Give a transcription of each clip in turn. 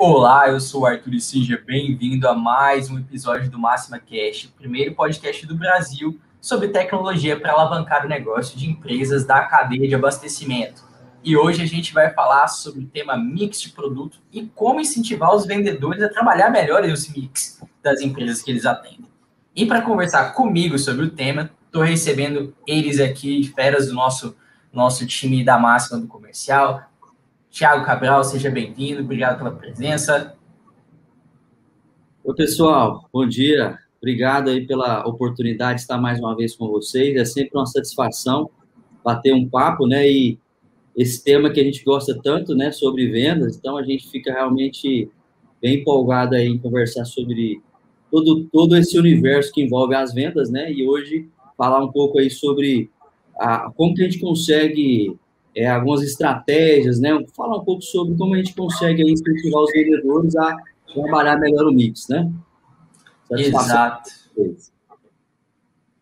Olá, eu sou o Arthur seja bem-vindo a mais um episódio do Máxima Cash, o primeiro podcast do Brasil sobre tecnologia para alavancar o negócio de empresas da cadeia de abastecimento. E hoje a gente vai falar sobre o tema mix de produto e como incentivar os vendedores a trabalhar melhor os mix das empresas que eles atendem. E para conversar comigo sobre o tema, estou recebendo eles aqui, feras do nosso, nosso time da Máxima do Comercial, Tiago Cabral, seja bem-vindo, obrigado pela presença. Oi, pessoal, bom dia. Obrigado aí pela oportunidade de estar mais uma vez com vocês. É sempre uma satisfação bater um papo, né? E esse tema que a gente gosta tanto, né, sobre vendas, então a gente fica realmente bem empolgado aí em conversar sobre todo, todo esse universo que envolve as vendas, né? E hoje falar um pouco aí sobre a, como que a gente consegue é, algumas estratégias, né? Falar um pouco sobre como a gente consegue incentivar os vendedores a trabalhar melhor o mix, né? Exato.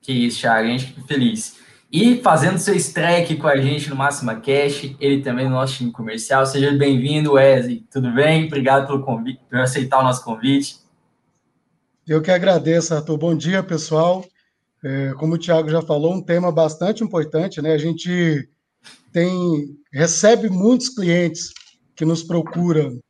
Que isso, Thiago, a gente fica feliz. E fazendo seu estreia aqui com a gente no Máxima Cash, ele também no nosso time comercial. Seja bem-vindo, Wesley. Tudo bem? Obrigado pelo convite, por aceitar o nosso convite. Eu que agradeço, Arthur. Bom dia, pessoal. É, como o Thiago já falou, um tema bastante importante, né? A gente tem recebe muitos clientes que nos procuram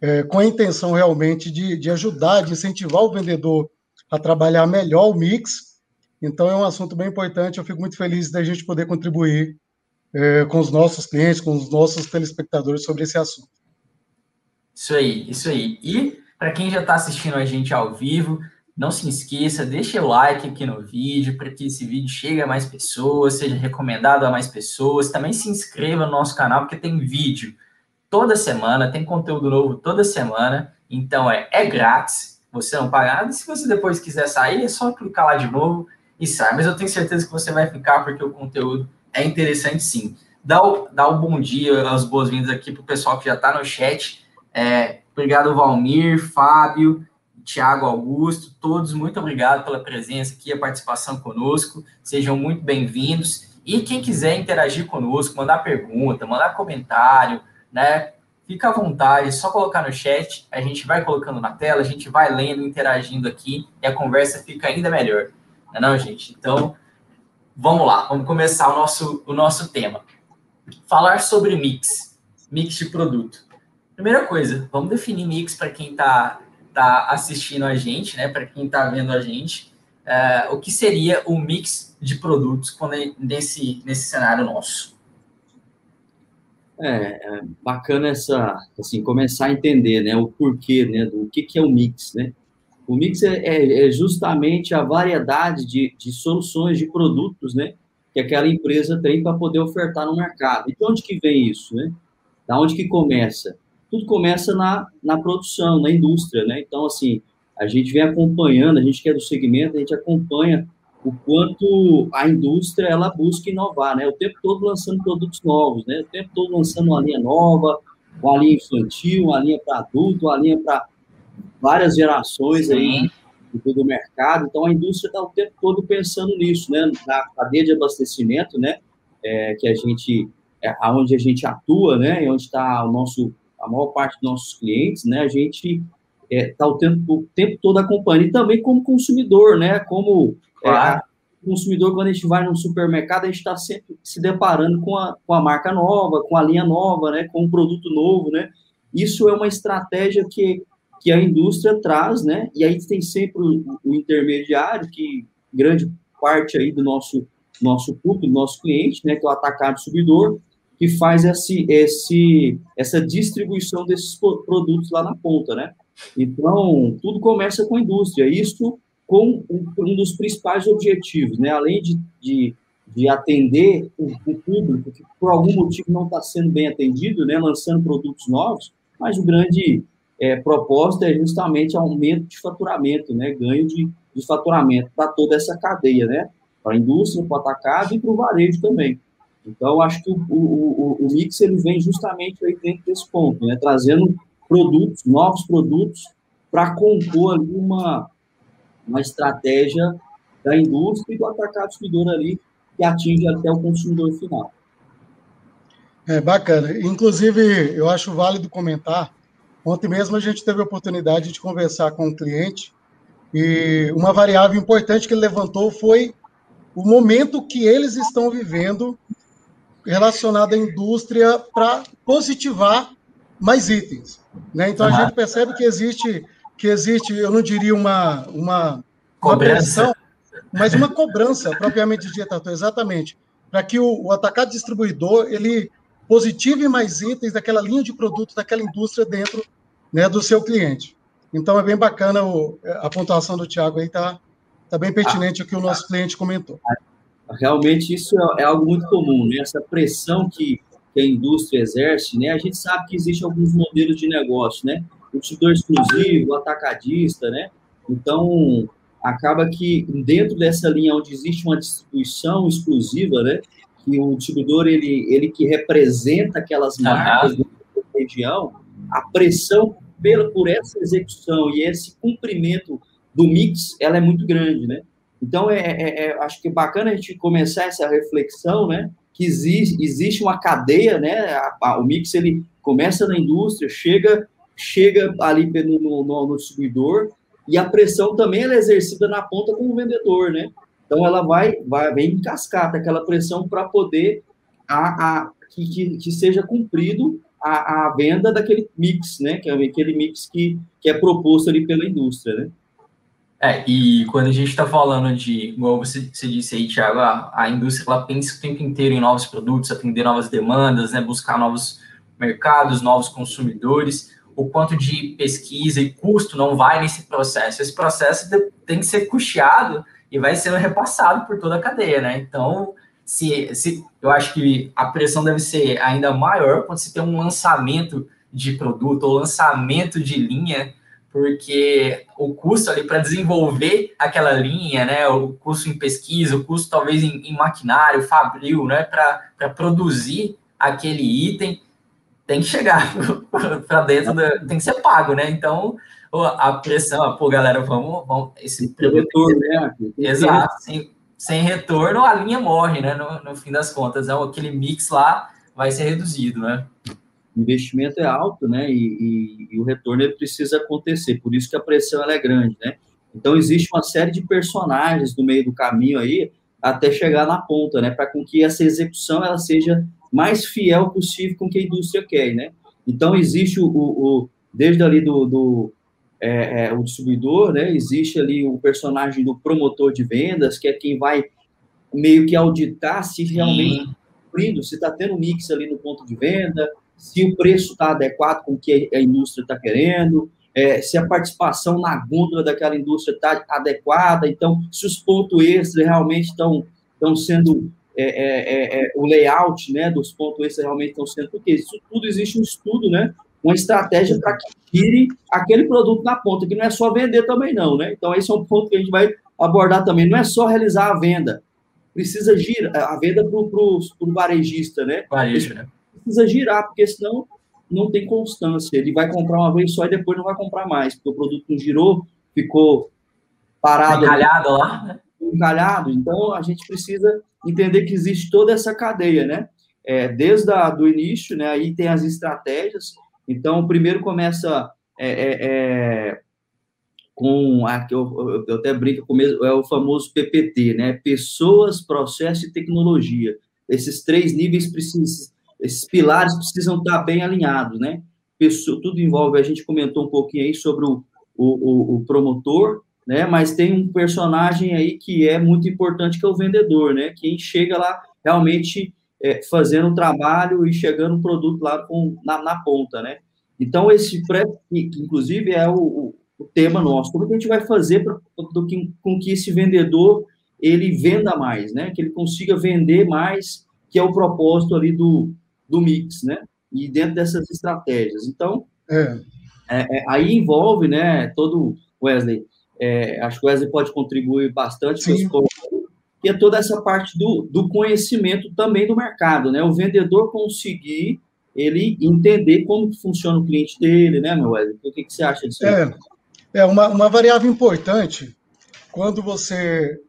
é, com a intenção realmente de, de ajudar, de incentivar o vendedor a trabalhar melhor o mix. Então, é um assunto bem importante. Eu fico muito feliz da gente poder contribuir é, com os nossos clientes, com os nossos telespectadores sobre esse assunto. Isso aí, isso aí. E para quem já está assistindo a gente ao vivo, não se esqueça, deixe o like aqui no vídeo para que esse vídeo chegue a mais pessoas, seja recomendado a mais pessoas. Também se inscreva no nosso canal, porque tem vídeo toda semana, tem conteúdo novo toda semana. Então é, é grátis, você não paga nada. Se você depois quiser sair, é só clicar lá de novo e sai. Mas eu tenho certeza que você vai ficar, porque o conteúdo é interessante sim. Dá o, dá o bom dia, as boas-vindas aqui para o pessoal que já está no chat. É, obrigado, Valmir, Fábio. Tiago Augusto, todos muito obrigado pela presença aqui, a participação conosco. Sejam muito bem-vindos. E quem quiser interagir conosco, mandar pergunta, mandar comentário, né? Fica à vontade, é só colocar no chat, a gente vai colocando na tela, a gente vai lendo, interagindo aqui e a conversa fica ainda melhor. Não é não, gente? Então, vamos lá, vamos começar o nosso, o nosso tema. Falar sobre mix, mix de produto. Primeira coisa, vamos definir mix para quem está está assistindo a gente, né, para quem está vendo a gente, uh, o que seria o mix de produtos quando é nesse, nesse cenário nosso? É, é, bacana essa, assim, começar a entender, né, o porquê, né, do que, que é o mix, né? O mix é, é, é justamente a variedade de, de soluções de produtos, né, que aquela empresa tem para poder ofertar no mercado. E de onde que vem isso, né? Da onde que começa? Tudo começa na, na produção, na indústria, né? Então, assim, a gente vem acompanhando, a gente que é do segmento, a gente acompanha o quanto a indústria ela busca inovar, né? O tempo todo lançando produtos novos, né? O tempo todo lançando uma linha nova, uma linha infantil, uma linha para adulto, uma linha para várias gerações aí do mercado. Então a indústria está o tempo todo pensando nisso, né? Na cadeia de abastecimento, né? É, que a gente, é, aonde a gente atua, né? E onde está o nosso a maior parte dos nossos clientes, né, a gente está é, tá o, tempo, o tempo todo acompanhando. E também como consumidor, né, como é, claro. é, consumidor, quando a gente vai no supermercado, a gente está sempre se deparando com a, com a marca nova, com a linha nova, né, com um produto novo, né. Isso é uma estratégia que, que a indústria traz, né, e aí tem sempre o, o intermediário, que grande parte aí do nosso nosso público, do nosso cliente, né, que é o atacado subidor, que faz esse, esse, essa distribuição desses produtos lá na ponta, né? Então, tudo começa com a indústria, isso com um dos principais objetivos, né? Além de, de, de atender o, o, público que por algum motivo não está sendo bem atendido, né? Lançando produtos novos, mas o grande é, propósito é justamente aumento de faturamento, né? Ganho de, de faturamento para toda essa cadeia, né? Para a indústria, para o atacado e para o varejo também. Então, acho que o, o, o, mix ele vem justamente aí dentro desse ponto, né? trazendo produtos, novos produtos, para compor ali uma, uma estratégia da indústria e do atacado consumidor ali, que atinge até o consumidor final. É bacana. Inclusive, eu acho válido comentar Ontem mesmo a gente teve a oportunidade de conversar com um cliente e uma variável importante que ele levantou foi o momento que eles estão vivendo relacionado à indústria para positivar mais itens. Né? Então, uhum. a gente percebe que existe, que existe, eu não diria uma, uma, uma pressão, mas uma cobrança propriamente dita, exatamente, para que o, o atacado distribuidor ele positive mais itens daquela linha de produtos daquela indústria dentro né, do seu cliente. Então é bem bacana o, a pontuação do Tiago aí, está tá bem pertinente ah, o que o nosso cliente comentou. Realmente isso é, é algo muito comum, né? Essa pressão que, que a indústria exerce, né? A gente sabe que existem alguns modelos de negócio, né? O distribuidor exclusivo, o atacadista, né? Então, acaba que dentro dessa linha onde existe uma distribuição exclusiva, né? Que o distribuidor, ele, ele que representa aquelas marcas uhum. da região, a pressão pela, por essa execução e esse cumprimento do mix, ela é muito grande, né? Então, é, é, é, acho que é bacana a gente começar essa reflexão, né? Que existe, existe uma cadeia, né? A, a, o mix, ele começa na indústria, chega, chega ali no, no, no distribuidor, e a pressão também é exercida na ponta com o vendedor, né? Então, ela vai, vai vem em cascata, aquela pressão para poder a, a, que, que, seja cumprido a, a venda daquele mix, né? Que é aquele mix que, que é proposto ali pela indústria, né? É, e quando a gente está falando de, igual você, você disse aí, Thiago, a, a indústria ela pensa o tempo inteiro em novos produtos, atender novas demandas, né, buscar novos mercados, novos consumidores, o quanto de pesquisa e custo não vai nesse processo. Esse processo tem que ser custeado e vai sendo repassado por toda a cadeia, né? Então, se, se eu acho que a pressão deve ser ainda maior quando se tem um lançamento de produto ou lançamento de linha, porque o custo ali para desenvolver aquela linha, né, o custo em pesquisa, o custo talvez em, em maquinário, fabril, né, para produzir aquele item, tem que chegar para dentro, da, tem que ser pago, né? Então, a pressão, pô, galera, vamos, vamos esse retorno, né? Exato, sem, sem retorno, a linha morre, né? No, no fim das contas, é aquele mix lá vai ser reduzido, né? O investimento é alto, né? E, e, e o retorno ele precisa acontecer, por isso que a pressão é grande, né? Então existe uma série de personagens no meio do caminho aí até chegar na ponta, né? Para com que essa execução ela seja mais fiel possível com o que a indústria quer, né? Então existe o, o, desde ali do, do é, é, o distribuidor, né? Existe ali o personagem do promotor de vendas, que é quem vai meio que auditar se realmente cumprindo, se está tendo mix ali no ponto de venda, se o preço está adequado com o que a indústria está querendo, é, se a participação na gôndola daquela indústria está adequada, então se os pontos extras realmente estão sendo é, é, é, é, o layout né, dos pontos extras realmente estão sendo, porque isso tudo existe um estudo, né, uma estratégia para que tire aquele produto na ponta, que não é só vender também não, né? Então, esse é um ponto que a gente vai abordar também. Não é só realizar a venda, precisa girar a venda para o varejista, né? Varejo, né? Precisa girar, porque senão não tem constância. Ele vai comprar uma vez só e depois não vai comprar mais, porque o produto não girou, ficou parado. Encalhado lá, né? Encalhado. Então, a gente precisa entender que existe toda essa cadeia, né? É, desde o do início, né? Aí tem as estratégias, então, primeiro começa é, é, é, com a eu, eu, até brinco com o é o famoso PPT, né? Pessoas, processo e tecnologia. Esses três níveis precisam, esses pilares precisam estar bem alinhados, né? Tudo envolve, a gente comentou um pouquinho aí sobre o, o, o, promotor, né? Mas tem um personagem aí que é muito importante, que é o vendedor, né? Quem chega lá realmente é, fazendo o trabalho e chegando o produto lá com, na, na ponta, né? Então, esse pré, inclusive, é o, o, tema nosso. Como que a gente vai fazer pra, que, com que esse vendedor ele venda mais, né? Que ele consiga vender mais, que é o propósito ali do, do mix, né? E dentro dessas estratégias. Então, é. É, é, aí envolve, né? Todo Wesley, é, acho que o Wesley pode contribuir bastante com que é toda essa parte do, do conhecimento também do mercado, né? O vendedor conseguir ele entender como funciona o cliente dele, né, meu Wesley? O que, que você acha disso? É, é uma, uma variável importante quando você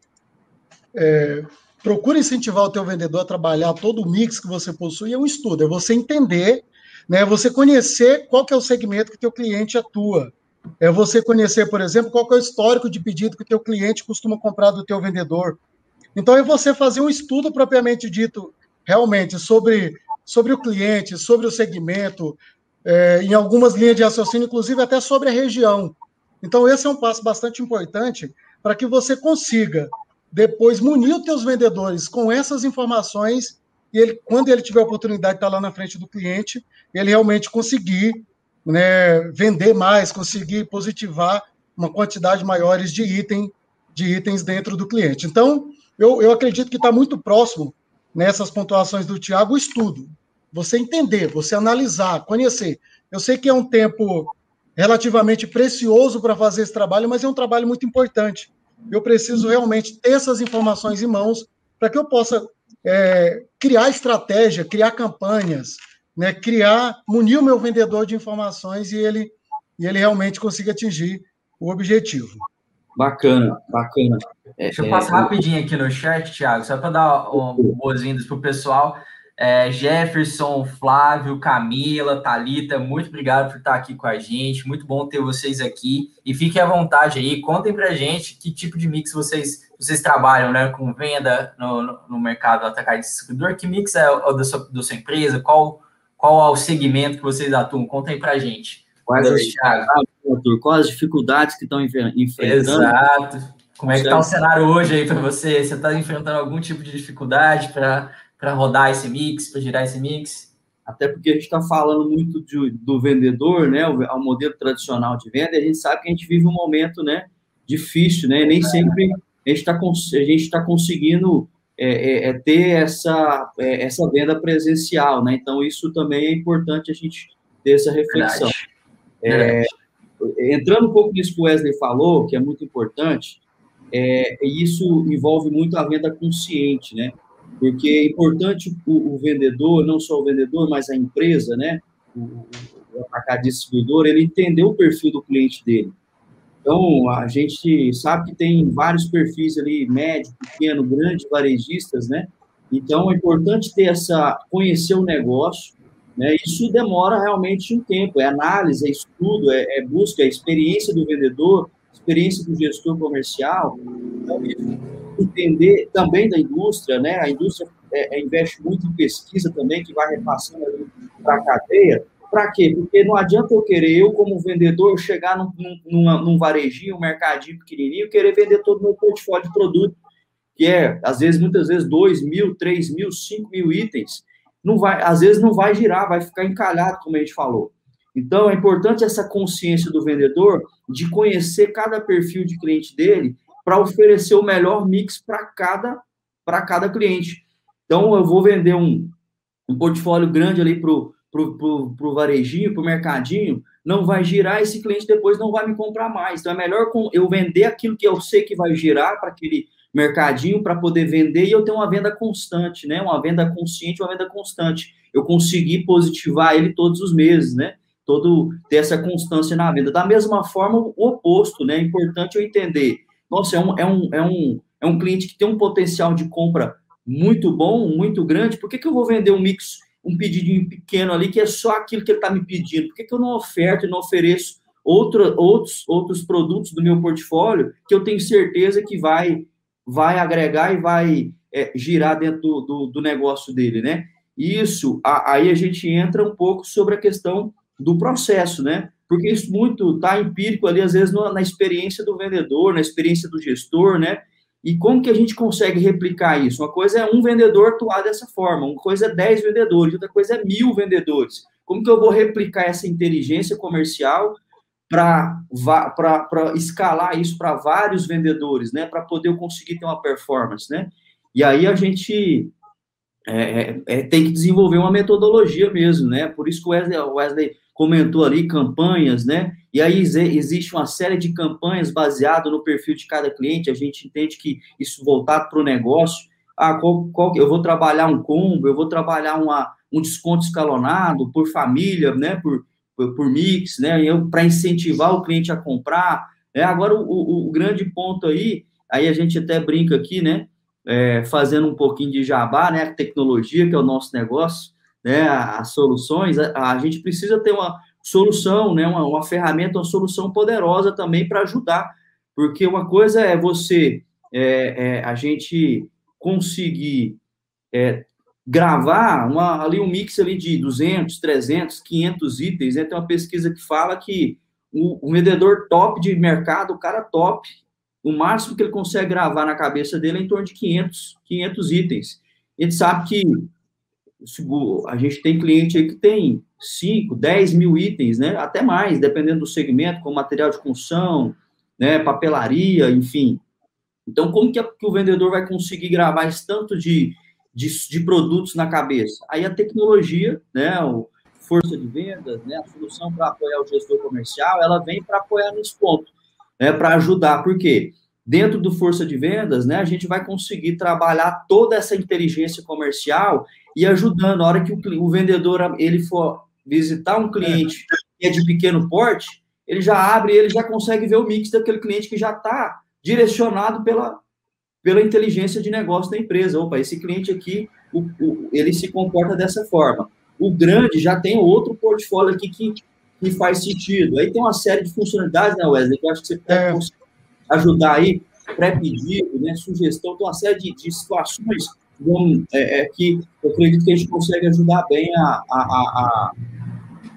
é, procura incentivar o teu vendedor a trabalhar todo o mix que você possui, é um estudo, é você entender né? Você conhecer qual que é o segmento que teu cliente atua. É você conhecer, por exemplo, qual que é o histórico de pedido que o teu cliente costuma comprar do teu vendedor. Então é você fazer um estudo propriamente dito, realmente sobre sobre o cliente, sobre o segmento, é, em algumas linhas de raciocínio, inclusive até sobre a região. Então esse é um passo bastante importante para que você consiga depois munir os teus vendedores com essas informações e ele, quando ele tiver oportunidade de estar lá na frente do cliente, ele realmente conseguir né, vender mais, conseguir positivar uma quantidade maiores de, item, de itens dentro do cliente. Então, eu, eu acredito que está muito próximo nessas pontuações do Tiago o estudo. Você entender, você analisar, conhecer. Eu sei que é um tempo relativamente precioso para fazer esse trabalho, mas é um trabalho muito importante. Eu preciso realmente ter essas informações em mãos para que eu possa é, criar estratégia, criar campanhas, né, criar, munir o meu vendedor de informações e ele, e ele realmente consiga atingir o objetivo. Bacana, bacana. É, Deixa eu passar é, rapidinho aqui no chat, Thiago, só para dar um, boas-vindas para o pessoal. É, Jefferson, Flávio, Camila, Talita, muito obrigado por estar aqui com a gente. Muito bom ter vocês aqui. E fiquem à vontade aí, contem para a gente que tipo de mix vocês, vocês trabalham, né? Com venda no, no, no mercado atacado de distribuidor. Que mix é o da sua, da sua empresa? Qual, qual é o segmento que vocês atuam? Contem para a gente. Quais as, quais as dificuldades que estão enfrentando? Exato. Como é que está o cenário hoje aí para você? Você está enfrentando algum tipo de dificuldade para para rodar esse mix, para girar esse mix? Até porque a gente está falando muito de, do vendedor, né, o, modelo tradicional de venda, e a gente sabe que a gente vive um momento, né, difícil, né, nem sempre a gente está tá conseguindo é, é, é, ter essa, é, essa venda presencial, né, então isso também é importante a gente ter essa reflexão. É, entrando um pouco nisso que o Wesley falou, que é muito importante, é, isso envolve muito a venda consciente, né? Porque é importante o, o, vendedor, não só o vendedor, mas a empresa, né, o, o atacado distribuidor, ele entender o perfil do cliente dele. Então, a gente sabe que tem vários perfis ali, médio, pequeno, grande, varejistas, né? Então, é importante ter essa, conhecer o negócio, né? Isso demora realmente um tempo, é análise, é estudo, é, é busca, é experiência do vendedor, experiência do gestor comercial. Então, entender também da indústria, né? A indústria é, é, investe muito em pesquisa também, que vai repassando para a cadeia. Para quê? Porque não adianta eu querer, eu como vendedor, chegar num, num, num varejinho, um mercadinho pequenininho, querer vender todo o meu portfólio de produto, que é, às vezes, muitas vezes, 2 mil, 3 mil, 5 mil itens. Não vai, às vezes não vai girar, vai ficar encalhado, como a gente falou. Então, é importante essa consciência do vendedor de conhecer cada perfil de cliente dele para oferecer o melhor mix para cada, cada cliente. Então, eu vou vender um, um portfólio grande ali para o pro, pro, pro varejinho, para o mercadinho, não vai girar, esse cliente depois não vai me comprar mais. Então, é melhor eu vender aquilo que eu sei que vai girar para aquele mercadinho para poder vender e eu ter uma venda constante, né? Uma venda consciente, uma venda constante. Eu conseguir positivar ele todos os meses, né? Todo ter essa constância na venda. Da mesma forma, o oposto, né? É importante eu entender nossa, é um, é um, é um, é um cliente que tem um potencial de compra muito bom, muito grande, por que, que eu vou vender um mix, um pedidinho pequeno ali, que é só aquilo que ele está me pedindo? Por que, que eu não oferto e não ofereço outro, outros, outros produtos do meu portfólio que eu tenho certeza que vai, vai agregar e vai é, girar dentro do, do, do, negócio dele, né? Isso, a, aí a gente entra um pouco sobre a questão do processo, né? Porque isso muito está empírico ali, às vezes, na experiência do vendedor, na experiência do gestor, né? E como que a gente consegue replicar isso? Uma coisa é um vendedor atuar dessa forma, uma coisa é dez vendedores, outra coisa é mil vendedores. Como que eu vou replicar essa inteligência comercial para escalar isso para vários vendedores, né? Para poder eu conseguir ter uma performance, né? E aí a gente é, é, é tem que desenvolver uma metodologia mesmo, né? Por isso que o Wesley, Wesley comentou ali campanhas, né? E aí existe uma série de campanhas baseado no perfil de cada cliente. A gente entende que isso voltado para o negócio. Ah, qual, qual, eu vou trabalhar um combo, eu vou trabalhar uma, um desconto escalonado por família, né? Por, por, por mix, né? Para incentivar o cliente a comprar. É, agora, o, o, o, grande ponto aí, aí a gente até brinca aqui, né? É, fazendo um pouquinho de jabá, né? A tecnologia, que é o nosso negócio né, as soluções, a, a gente precisa ter uma solução, né, uma, uma ferramenta, uma solução poderosa também para ajudar, porque uma coisa é você, é, é, a gente conseguir é, gravar uma, ali um mix ali de 200, 300, 500 itens, né? Tem uma pesquisa que fala que o, o, vendedor top de mercado, o cara top, o máximo que ele consegue gravar na cabeça dele é em torno de 500, 500 itens. A gente sabe que a gente tem cliente que tem 5, 10 mil itens, né? Até mais, dependendo do segmento, como material de construção, né? papelaria, enfim. Então, como que, é que o vendedor vai conseguir gravar esse tanto de, de, de produtos na cabeça. Aí a tecnologia, né, o força de vendas, né, a solução para apoiar o gestor comercial, ela vem para apoiar nesse ponto, né, para ajudar, porque dentro do força de vendas, né, a gente vai conseguir trabalhar toda essa inteligência comercial e ajudando, a hora que o, o vendedor ele for visitar um cliente que é de pequeno porte, ele já abre, ele já consegue ver o mix daquele cliente que já está direcionado pela, pela inteligência de negócio da empresa. Opa, esse cliente aqui, o, o, ele se comporta dessa forma. O grande já tem outro portfólio aqui que, que faz sentido. Aí tem uma série de funcionalidades, né, Wesley, que eu acho que você pode é. Ajudar aí, pré-pedido, né, sugestão, tem uma série de, de situações é, é, que eu acredito que a gente consegue ajudar bem a, a, a,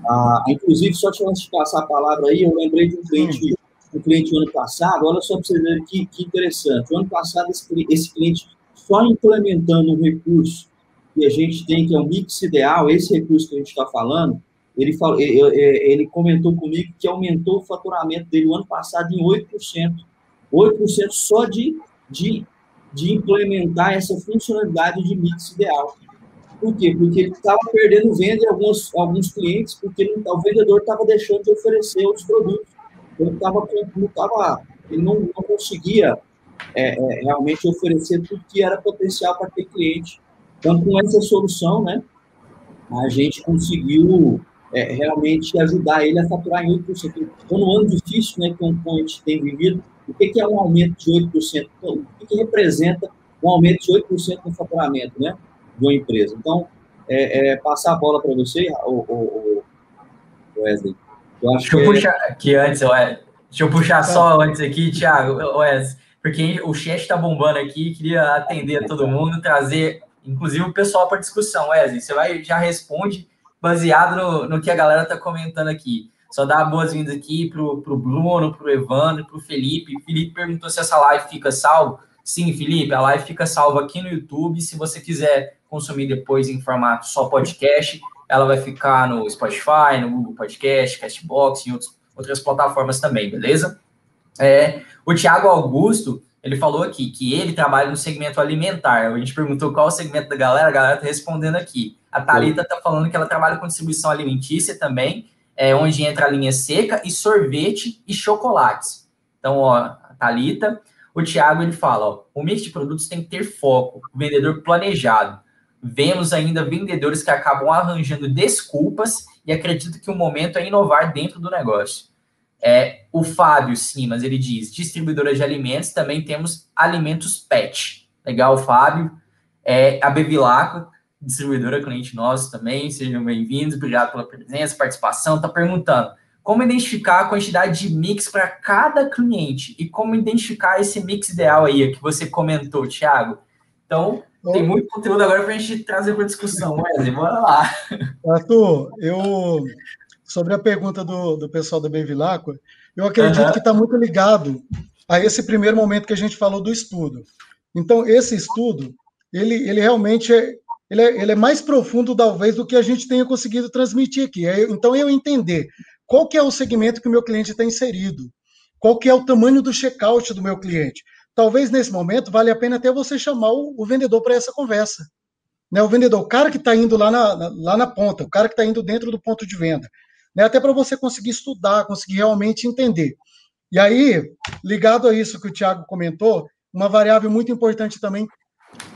a, inclusive, só te antes de passar a palavra aí, eu lembrei de um cliente um cliente ano passado, olha só para você ver que, que interessante. O ano passado, esse, esse cliente, só implementando um recurso que a gente tem, que é o mix ideal, esse recurso que a gente está falando, ele, falou, ele comentou comigo que aumentou o faturamento dele o ano passado em 8%. 8% só de, de, de implementar essa funcionalidade de mix ideal. Por quê? Porque ele estava perdendo venda em alguns, alguns clientes, porque o vendedor estava deixando de oferecer outros produtos ele, tava, não, tava, ele não, não conseguia é, é, realmente oferecer tudo que era potencial para aquele cliente. Então, com essa solução, né, a gente conseguiu é, realmente ajudar ele a faturar em 8%. Então, no ano difícil né, que a gente tem vivido, o que, que é um aumento de 8%? Então, o que, que representa um aumento de 8% no faturamento né, de uma empresa? Então, é, é passar a bola para você, o, Wesley. Eu deixa eu puxar aqui antes, Wes. Deixa eu puxar tá. só antes aqui, Thiago, Wes, porque o chat está bombando aqui, queria atender a todo mundo, trazer, inclusive, o pessoal para discussão. Wesley, você vai já responde baseado no, no que a galera está comentando aqui. Só dar boas-vindas aqui para o Bruno, para o Evandro, para o Felipe. Felipe perguntou se essa live fica salvo. Sim, Felipe, a live fica salva aqui no YouTube. Se você quiser consumir depois em formato só podcast, ela vai ficar no Spotify, no Google Podcast, Castbox e outros, outras plataformas também, beleza? É, o Thiago Augusto, ele falou aqui que ele trabalha no segmento alimentar. A gente perguntou qual o segmento da galera, a galera tá respondendo aqui. A Thalita tá falando que ela trabalha com distribuição alimentícia também, é, onde entra a linha seca e sorvete e chocolates. Então, ó, a Thalita, o Thiago, ele fala, ó, o mix de produtos tem que ter foco, o vendedor planejado vemos ainda vendedores que acabam arranjando desculpas e acredito que o momento é inovar dentro do negócio. É, o Fábio Simas, ele diz, distribuidora de alimentos, também temos alimentos pet. Legal, Fábio. É, a Bevilacqua, distribuidora cliente nosso também, sejam bem-vindos, obrigado pela presença, participação. Está perguntando, como identificar a quantidade de mix para cada cliente e como identificar esse mix ideal aí, que você comentou, Thiago. Então, tem muito conteúdo agora para a gente trazer para discussão, Wesley, bora lá. Arthur, eu, sobre a pergunta do, do pessoal da Bevilacqua, eu acredito uhum. que está muito ligado a esse primeiro momento que a gente falou do estudo. Então, esse estudo, ele, ele realmente é, ele é, ele é mais profundo, talvez, do que a gente tenha conseguido transmitir aqui. É, então, eu entender qual que é o segmento que o meu cliente está inserido, qual que é o tamanho do checkout do meu cliente talvez nesse momento vale a pena até você chamar o, o vendedor para essa conversa. Né? O vendedor, o cara que está indo lá na, na, lá na ponta, o cara que está indo dentro do ponto de venda. Né? Até para você conseguir estudar, conseguir realmente entender. E aí, ligado a isso que o Tiago comentou, uma variável muito importante também,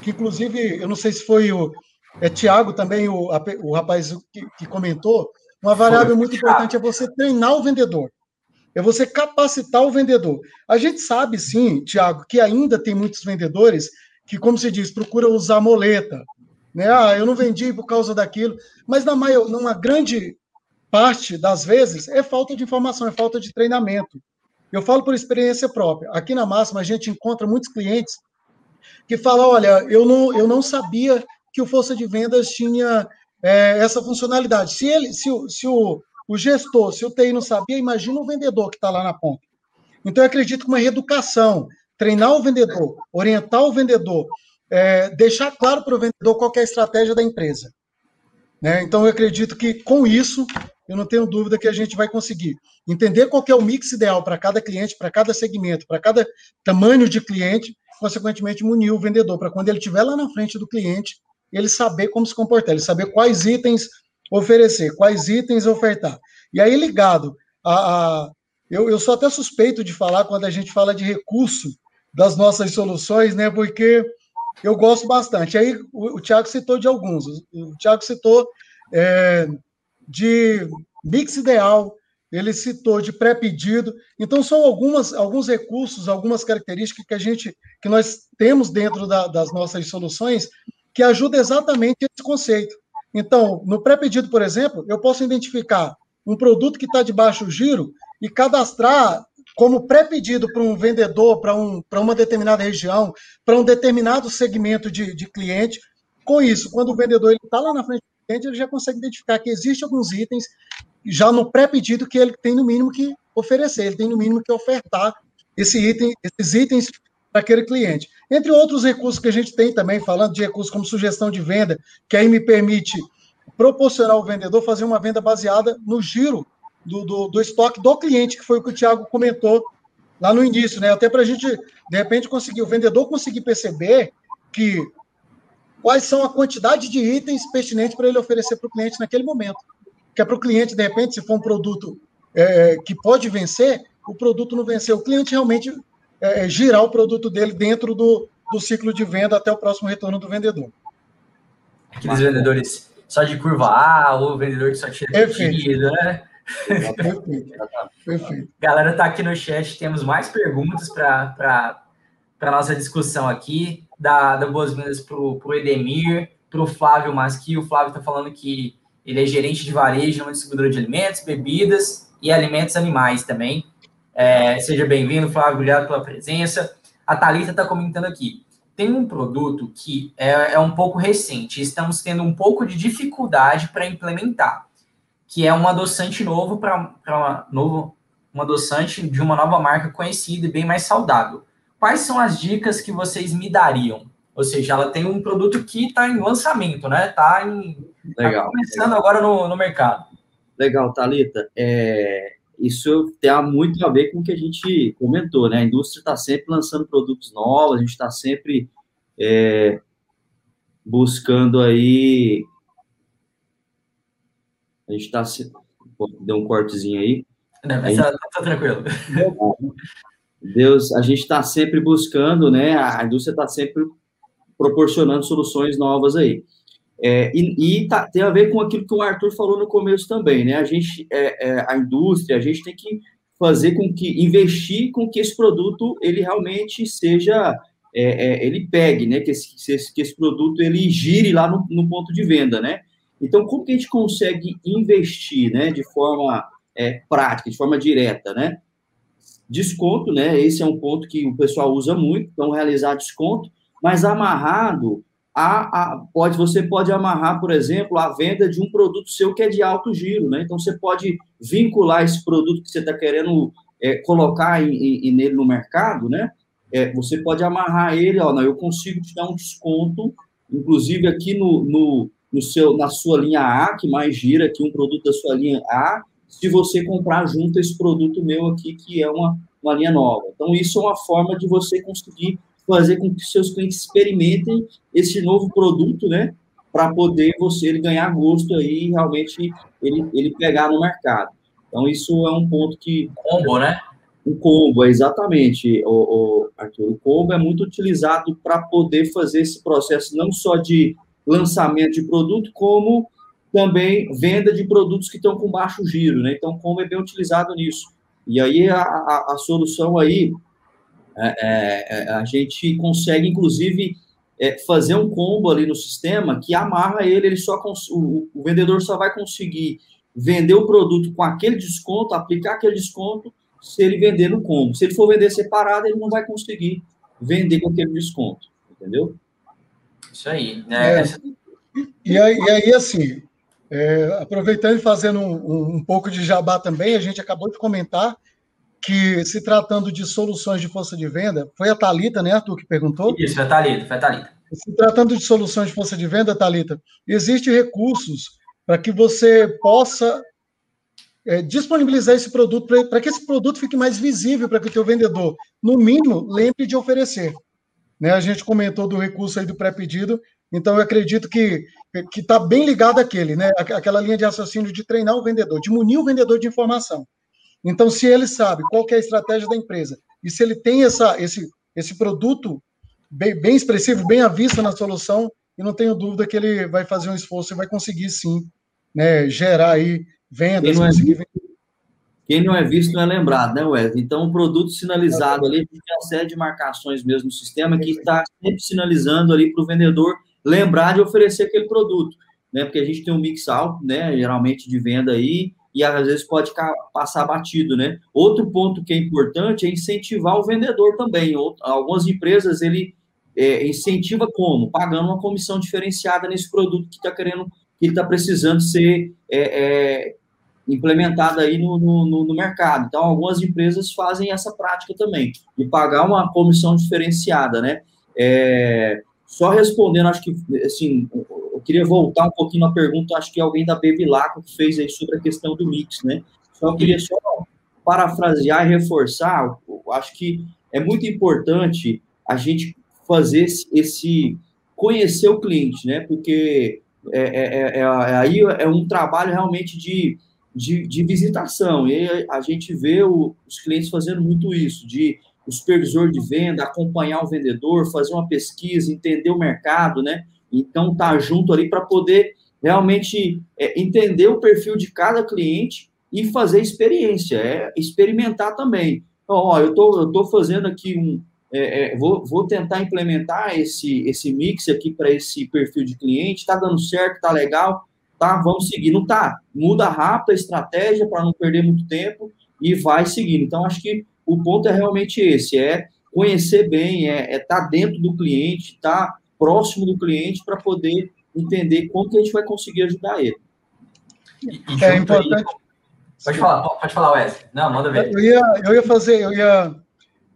que inclusive, eu não sei se foi o é, Tiago também, o, o rapaz que, que comentou, uma variável muito importante é você treinar o vendedor é você capacitar o vendedor. A gente sabe, sim, Tiago, que ainda tem muitos vendedores que, como se diz, procuram usar moleta, né? Ah, eu não vendi por causa daquilo. Mas na maior, numa grande parte das vezes é falta de informação, é falta de treinamento. Eu falo por experiência própria. Aqui na Máxima a gente encontra muitos clientes que falam, olha, eu não, eu não sabia que o força de vendas tinha é, essa funcionalidade. Se ele, se, se o, o gestor, se o TI não sabia, imagina o vendedor que está lá na ponta. Então, eu acredito que uma reeducação, treinar o vendedor, orientar o vendedor, é, deixar claro para o vendedor qual é a estratégia da empresa. Né? Então, eu acredito que com isso, eu não tenho dúvida que a gente vai conseguir entender qual é o mix ideal para cada cliente, para cada segmento, para cada tamanho de cliente, consequentemente munir o vendedor, para quando ele estiver lá na frente do cliente, ele saber como se comportar, ele saber quais itens oferecer, quais itens ofertar. E aí, ligado a. a eu, eu sou até suspeito de falar quando a gente fala de recurso das nossas soluções, né? Porque eu gosto bastante. Aí o, o Tiago citou de alguns. O Tiago citou é, de mix ideal, ele citou de pré-pedido. Então, são algumas, alguns recursos, algumas características que a gente que nós temos dentro da, das nossas soluções que ajuda exatamente esse conceito. Então, no pré-pedido, por exemplo, eu posso identificar um produto que está de baixo giro e cadastrar como pré-pedido para um vendedor, para um, uma determinada região, para um determinado segmento de, de cliente. Com isso, quando o vendedor está lá na frente do cliente, ele já consegue identificar que existem alguns itens já no pré-pedido que ele tem no mínimo que oferecer, ele tem no mínimo que ofertar esse item, esses itens para aquele cliente. Entre outros recursos que a gente tem também, falando de recursos como sugestão de venda, que aí me permite proporcionar ao vendedor fazer uma venda baseada no giro do, do, do estoque do cliente, que foi o que o Thiago comentou lá no início, né? Até para a gente, de repente, conseguir, o vendedor conseguir perceber que quais são a quantidade de itens pertinentes para ele oferecer para o cliente naquele momento. Que é para o cliente, de repente, se for um produto é, que pode vencer, o produto não venceu. O cliente realmente é, é, girar o produto dele dentro do, do ciclo de venda até o próximo retorno do vendedor. Aqueles vendedores só de curva A, ou vendedor que só tira pedido, né? Perfeito. Perfeito. Galera, tá aqui no chat, temos mais perguntas para a nossa discussão aqui. Da, da boas-vindas para o Edemir, para o Flávio Masqui. O Flávio está falando que ele é gerente de varejo numa distribuidora de alimentos, bebidas e alimentos animais também. É, seja bem-vindo, Flávio, obrigado pela presença. A Thalita está comentando aqui. Tem um produto que é, é um pouco recente, estamos tendo um pouco de dificuldade para implementar, que é um adoçante novo para uma, novo, um adoçante de uma nova marca conhecida e bem mais saudável. Quais são as dicas que vocês me dariam? Ou seja, ela tem um produto que está em lançamento, né? Está tá começando legal. agora no, no mercado. Legal, Thalita. É, isso tem muito a ver com o que a gente comentou, né? A indústria está sempre lançando produtos novos, a gente está sempre é, buscando aí. A gente está. Deu um cortezinho aí. Não, mas tá, tá, tranquilo. Deus, a gente está sempre buscando, né? A indústria está sempre proporcionando soluções novas aí. É, e, e tá, tem a ver com aquilo que o Arthur falou no começo também, né? A gente, é, é, a indústria, a gente tem que fazer com que investir com que esse produto ele realmente seja é, é, ele pegue, né? Que esse, que esse produto ele gire lá no, no, ponto de venda, né? Então, como que a gente consegue investir, né? De forma é, prática, de forma direta, né? Desconto, né? Esse é um ponto que o pessoal usa muito, então realizar desconto, mas amarrado a, a, pode, você pode amarrar, por exemplo, a venda de um produto seu que é de alto giro, né? Então, você pode vincular esse produto que você está querendo é, colocar em, em, nele no mercado, né? É, você pode amarrar ele, ó, eu consigo te dar um desconto, inclusive aqui no, no, no seu, na sua linha A, que mais gira aqui um produto da sua linha A, se você comprar junto esse produto meu aqui, que é uma, uma linha nova. Então, isso é uma forma de você conseguir fazer com que seus clientes experimentem esse novo produto, né? Para poder você ele ganhar gosto aí e realmente ele, ele pegar no mercado. Então, isso é um ponto que. Combo, né? Um combo, exatamente, o, o, Arthur. O combo é muito utilizado para poder fazer esse processo não só de lançamento de produto, como também venda de produtos que estão com baixo giro, né? Então, combo é bem utilizado nisso. E aí, a, a, a solução aí, é, é, é, a gente consegue, inclusive, é, fazer um combo ali no sistema que amarra ele, ele só o, o vendedor só vai conseguir vender o produto com aquele desconto, aplicar aquele desconto, se ele vender no combo. Se ele for vender separado, ele não vai conseguir vender com aquele desconto, entendeu? Isso aí. Né? É, e, aí e aí, assim, é, aproveitando e fazendo um, um, pouco de jabá também, a gente acabou de comentar que, se tratando de soluções de força de venda, foi a Talita, né, Arthur, que perguntou? Isso, foi a Talita, foi a Thalita. Se tratando de soluções de força de venda, Talita, existem recursos para que você possa é, disponibilizar esse produto, para que esse produto fique mais visível para que o teu vendedor, no mínimo, lembre de oferecer. Né? A gente comentou do recurso aí do pré-pedido, então eu acredito que está bem ligado àquele, né? aquela linha de raciocínio de treinar o vendedor, de munir o vendedor de informação. Então, se ele sabe qual é a estratégia da empresa e se ele tem essa, esse, esse produto bem, bem expressivo, bem à vista na solução, eu não tenho dúvida que ele vai fazer um esforço e vai conseguir sim né, gerar aí vendas. Quem não, é, conseguir... quem não é visto não é lembrado, né, Wesley? Então, um produto sinalizado ali, tem uma série de marcações mesmo no sistema que está sempre sinalizando ali para o vendedor lembrar de oferecer aquele produto, né? Porque a gente tem um mix alto, né? Geralmente de venda aí, e às vezes pode passar batido, né? Outro ponto que é importante é incentivar o vendedor também. Algumas empresas ele é, incentiva como? Pagando uma comissão diferenciada nesse produto que está querendo, que está precisando ser é, é, implementado aí no, no, no, mercado. Então, algumas empresas fazem essa prática também, de pagar uma comissão diferenciada, né? É, só respondendo, acho que, assim, queria voltar um pouquinho na pergunta, acho que alguém da Bevilacqua que fez aí sobre a questão do mix, né? Só queria só parafrasear e reforçar, acho que é muito importante a gente fazer esse, conhecer o cliente, né? Porque é, é, é, é, aí é um trabalho realmente de, de, de, visitação, e a gente vê o, os clientes fazendo muito isso, de o supervisor de venda acompanhar o vendedor, fazer uma pesquisa, entender o mercado, né? Então, tá junto ali para poder realmente é, entender o perfil de cada cliente e fazer experiência, é experimentar também. Então, ó, eu tô, eu tô fazendo aqui um, é, é, vou, vou tentar implementar esse, esse mix aqui para esse perfil de cliente, está dando certo, tá legal, tá, vamos seguir. Não tá, muda rápido a estratégia para não perder muito tempo e vai seguindo. Então, acho que o ponto é realmente esse, é conhecer bem, é estar é tá dentro do cliente, tá próximo do cliente para poder entender como que a gente vai conseguir ajudar ele. E, e é importante. Aí, pode falar, pode falar, Wesley. Não, manda ver. Eu ia, eu ia fazer, eu ia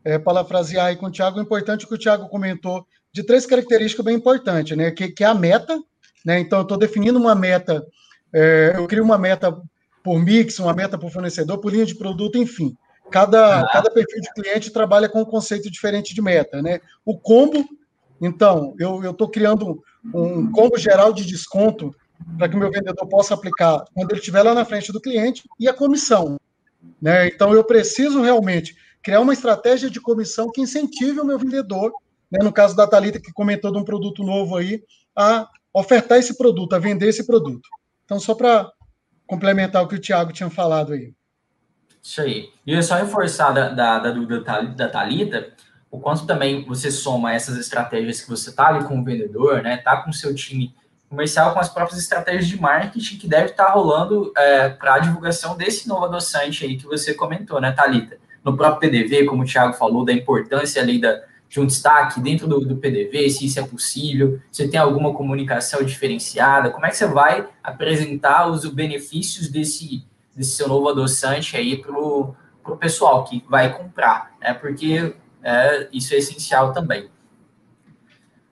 é, parafrasear aí com o Thiago, o importante que o Thiago comentou de três características bem importantes, né? Que, que é a meta, né? Então, eu estou definindo uma meta, é, eu crio uma meta por mix, uma meta por fornecedor, por linha de produto, enfim. Cada, ah. cada perfil de cliente trabalha com um conceito diferente de meta, né? O combo então, eu estou criando um combo geral de desconto para que o meu vendedor possa aplicar quando ele estiver lá na frente do cliente e a comissão. Né? Então, eu preciso realmente criar uma estratégia de comissão que incentive o meu vendedor, né? no caso da Thalita, que comentou de um produto novo aí, a ofertar esse produto, a vender esse produto. Então, só para complementar o que o Tiago tinha falado aí. Isso aí. E eu só reforçar da, da, da dúvida da Thalita, o quanto também você soma essas estratégias que você está ali com o vendedor, né? Tá com o seu time comercial, com as próprias estratégias de marketing que deve estar tá rolando é, para a divulgação desse novo adoçante aí que você comentou, né, Thalita? No próprio PDV, como o Thiago falou, da importância ali da, de um destaque dentro do, do PDV, se isso é possível, se tem alguma comunicação diferenciada, como é que você vai apresentar os benefícios desse, desse seu novo adoçante aí para o pessoal que vai comprar, né? Porque é, isso é essencial também.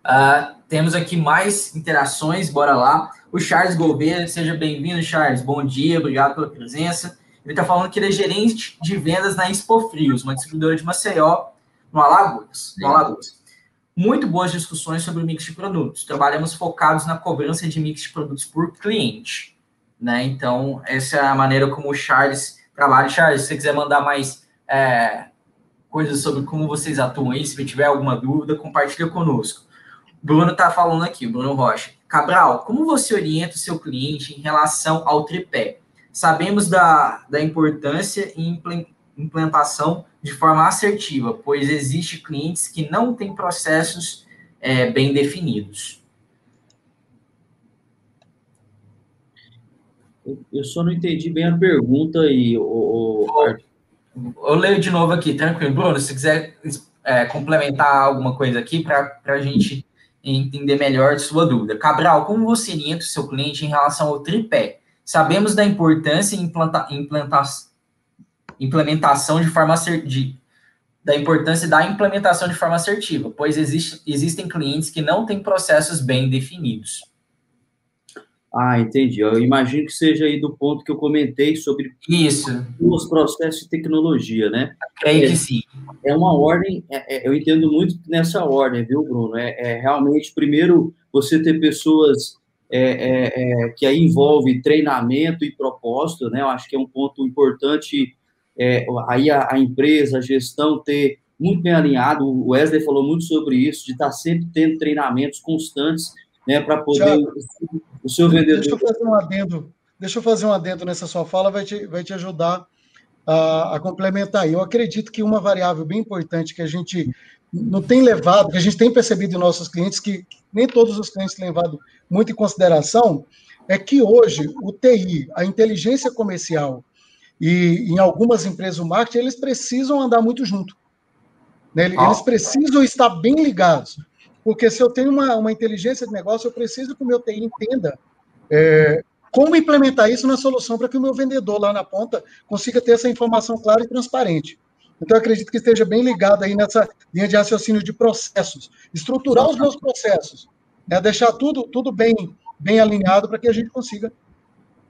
Uh, temos aqui mais interações, bora lá. O Charles Gouveia, seja bem-vindo, Charles. Bom dia, obrigado pela presença. Ele está falando que ele é gerente de vendas na Expo Frios, uma distribuidora de Maceió, no Alagoas. No Alagoas. Muito boas discussões sobre o mix de produtos. Trabalhamos focados na cobrança de mix de produtos por cliente. Né? Então, essa é a maneira como o Charles trabalha. Charles, se você quiser mandar mais é, coisas sobre como vocês atuam aí. Se tiver alguma dúvida, compartilha conosco. Bruno está falando aqui, Bruno Rocha. Cabral, como você orienta o seu cliente em relação ao tripé? Sabemos da, da importância e implantação de forma assertiva, pois existe clientes que não têm processos é, bem definidos. Eu só não entendi bem a pergunta e o, eu leio de novo aqui, tranquilo. Bruno, se quiser é, complementar alguma coisa aqui para a gente entender melhor sua dúvida. Cabral, como você orienta o seu cliente em relação ao tripé? Sabemos da importância em implanta, implanta, implementação de forma da importância da implementação de forma assertiva, pois existe, existem clientes que não têm processos bem definidos. Ah, entendi. Eu imagino que seja aí do ponto que eu comentei sobre Isso. os processos de tecnologia, né? Creio é, que sim. É uma ordem, é, é, eu entendo muito nessa ordem, viu, Bruno? É, é realmente, primeiro, você ter pessoas é, é, que aí envolve treinamento e propósito, né? Eu acho que é um ponto importante aí a, a, empresa, a gestão ter muito bem alinhado. O Wesley falou muito sobre isso, de estar sempre tendo treinamentos constantes, né, para poder Tiago, o seu vendedor. Deixa eu fazer um adendo, deixa eu fazer um adendo nessa sua fala, vai te, vai te ajudar a, a complementar. Eu acredito que uma variável bem importante que a gente não tem levado, que a gente tem percebido em nossos clientes, que nem todos os clientes têm levado muito em consideração, é que hoje o TI, a inteligência comercial e em algumas empresas o marketing, eles precisam andar muito junto. Né? Eles precisam estar bem ligados. Porque se eu tenho uma, uma inteligência de negócio, eu preciso que o meu TI entenda é, como implementar isso na solução para que o meu vendedor lá na ponta consiga ter essa informação clara e transparente. Então, eu acredito que esteja bem ligado aí nessa linha de raciocínio de processos. Estruturar os meus processos, né? deixar tudo, tudo bem, bem alinhado para que a gente consiga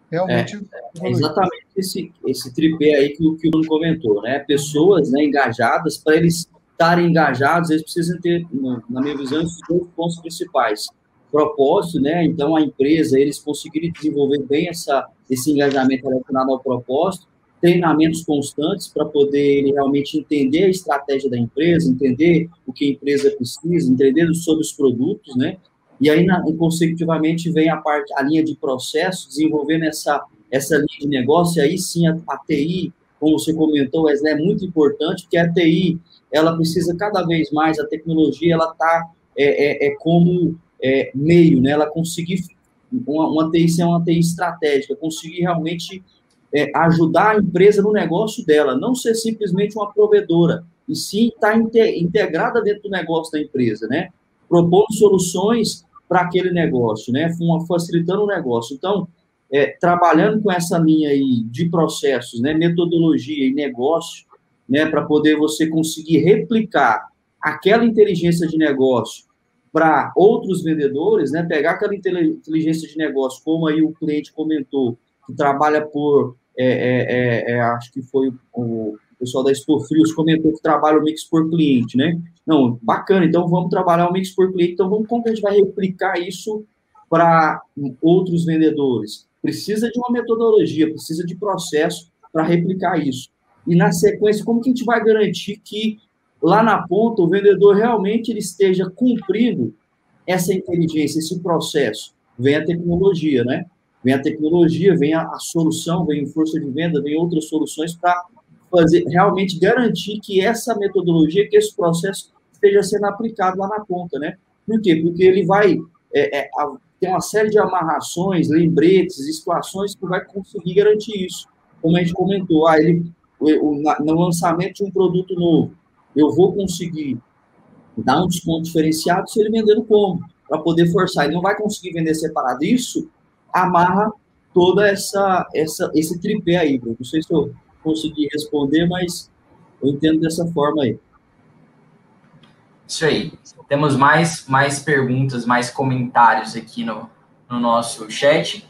realmente. É, é exatamente esse, esse tripé aí que, que o Bruno comentou, né? Pessoas né, engajadas para eles estarem engajados, eles precisam ter, na minha visão, esses dois pontos principais. Propósito, né? Então, a empresa, eles conseguirem desenvolver bem essa, esse engajamento relacionado ao propósito, treinamentos constantes para poder realmente entender a estratégia da empresa, entender o que a empresa precisa, entender sobre os produtos, né? E aí, na, consecutivamente, vem a parte, a linha de processo, desenvolvendo essa, essa linha de negócio, e aí sim a, a TI, como você comentou, é muito importante, porque a TI, ela precisa cada vez mais, a tecnologia, ela está é, é, é, como é, meio, né? Ela conseguir, uma, uma TI ser uma TI estratégica, conseguir realmente é, ajudar a empresa no negócio dela, não ser simplesmente uma provedora, e sim estar tá integrada dentro do negócio da empresa, né? Propondo soluções para aquele negócio, né? Facilitando o negócio. Então, é, trabalhando com essa linha aí de processos, né? Metodologia e negócio, né, para poder você conseguir replicar aquela inteligência de negócio para outros vendedores, né, pegar aquela inteligência de negócio, como aí o cliente comentou, que trabalha por, é, é, é, é acho que foi o pessoal da Expo Frios comentou que trabalha o mix por cliente, né? Não, bacana, então vamos trabalhar o mix por cliente, então vamos, como que a gente vai replicar isso para outros vendedores? Precisa de uma metodologia, precisa de processo para replicar isso. E na sequência, como que a gente vai garantir que lá na ponta o vendedor realmente ele esteja cumprindo essa inteligência, esse processo? Vem a tecnologia, né? Vem a tecnologia, vem a, a solução, vem força de venda, vem outras soluções para fazer realmente garantir que essa metodologia, que esse processo esteja sendo aplicado lá na ponta, né? Por quê? Porque ele vai é, é, tem uma série de amarrações, lembretes, situações que vai conseguir garantir isso. Como a gente comentou, ah, ele no lançamento de um produto novo, eu vou conseguir dar um desconto diferenciado se ele vendendo como, para poder forçar. Ele não vai conseguir vender separado. Isso amarra toda essa, essa esse tripé aí, Bruno. Não sei se eu consegui responder, mas eu entendo dessa forma aí. Isso aí. Temos mais, mais perguntas, mais comentários aqui no, no nosso chat.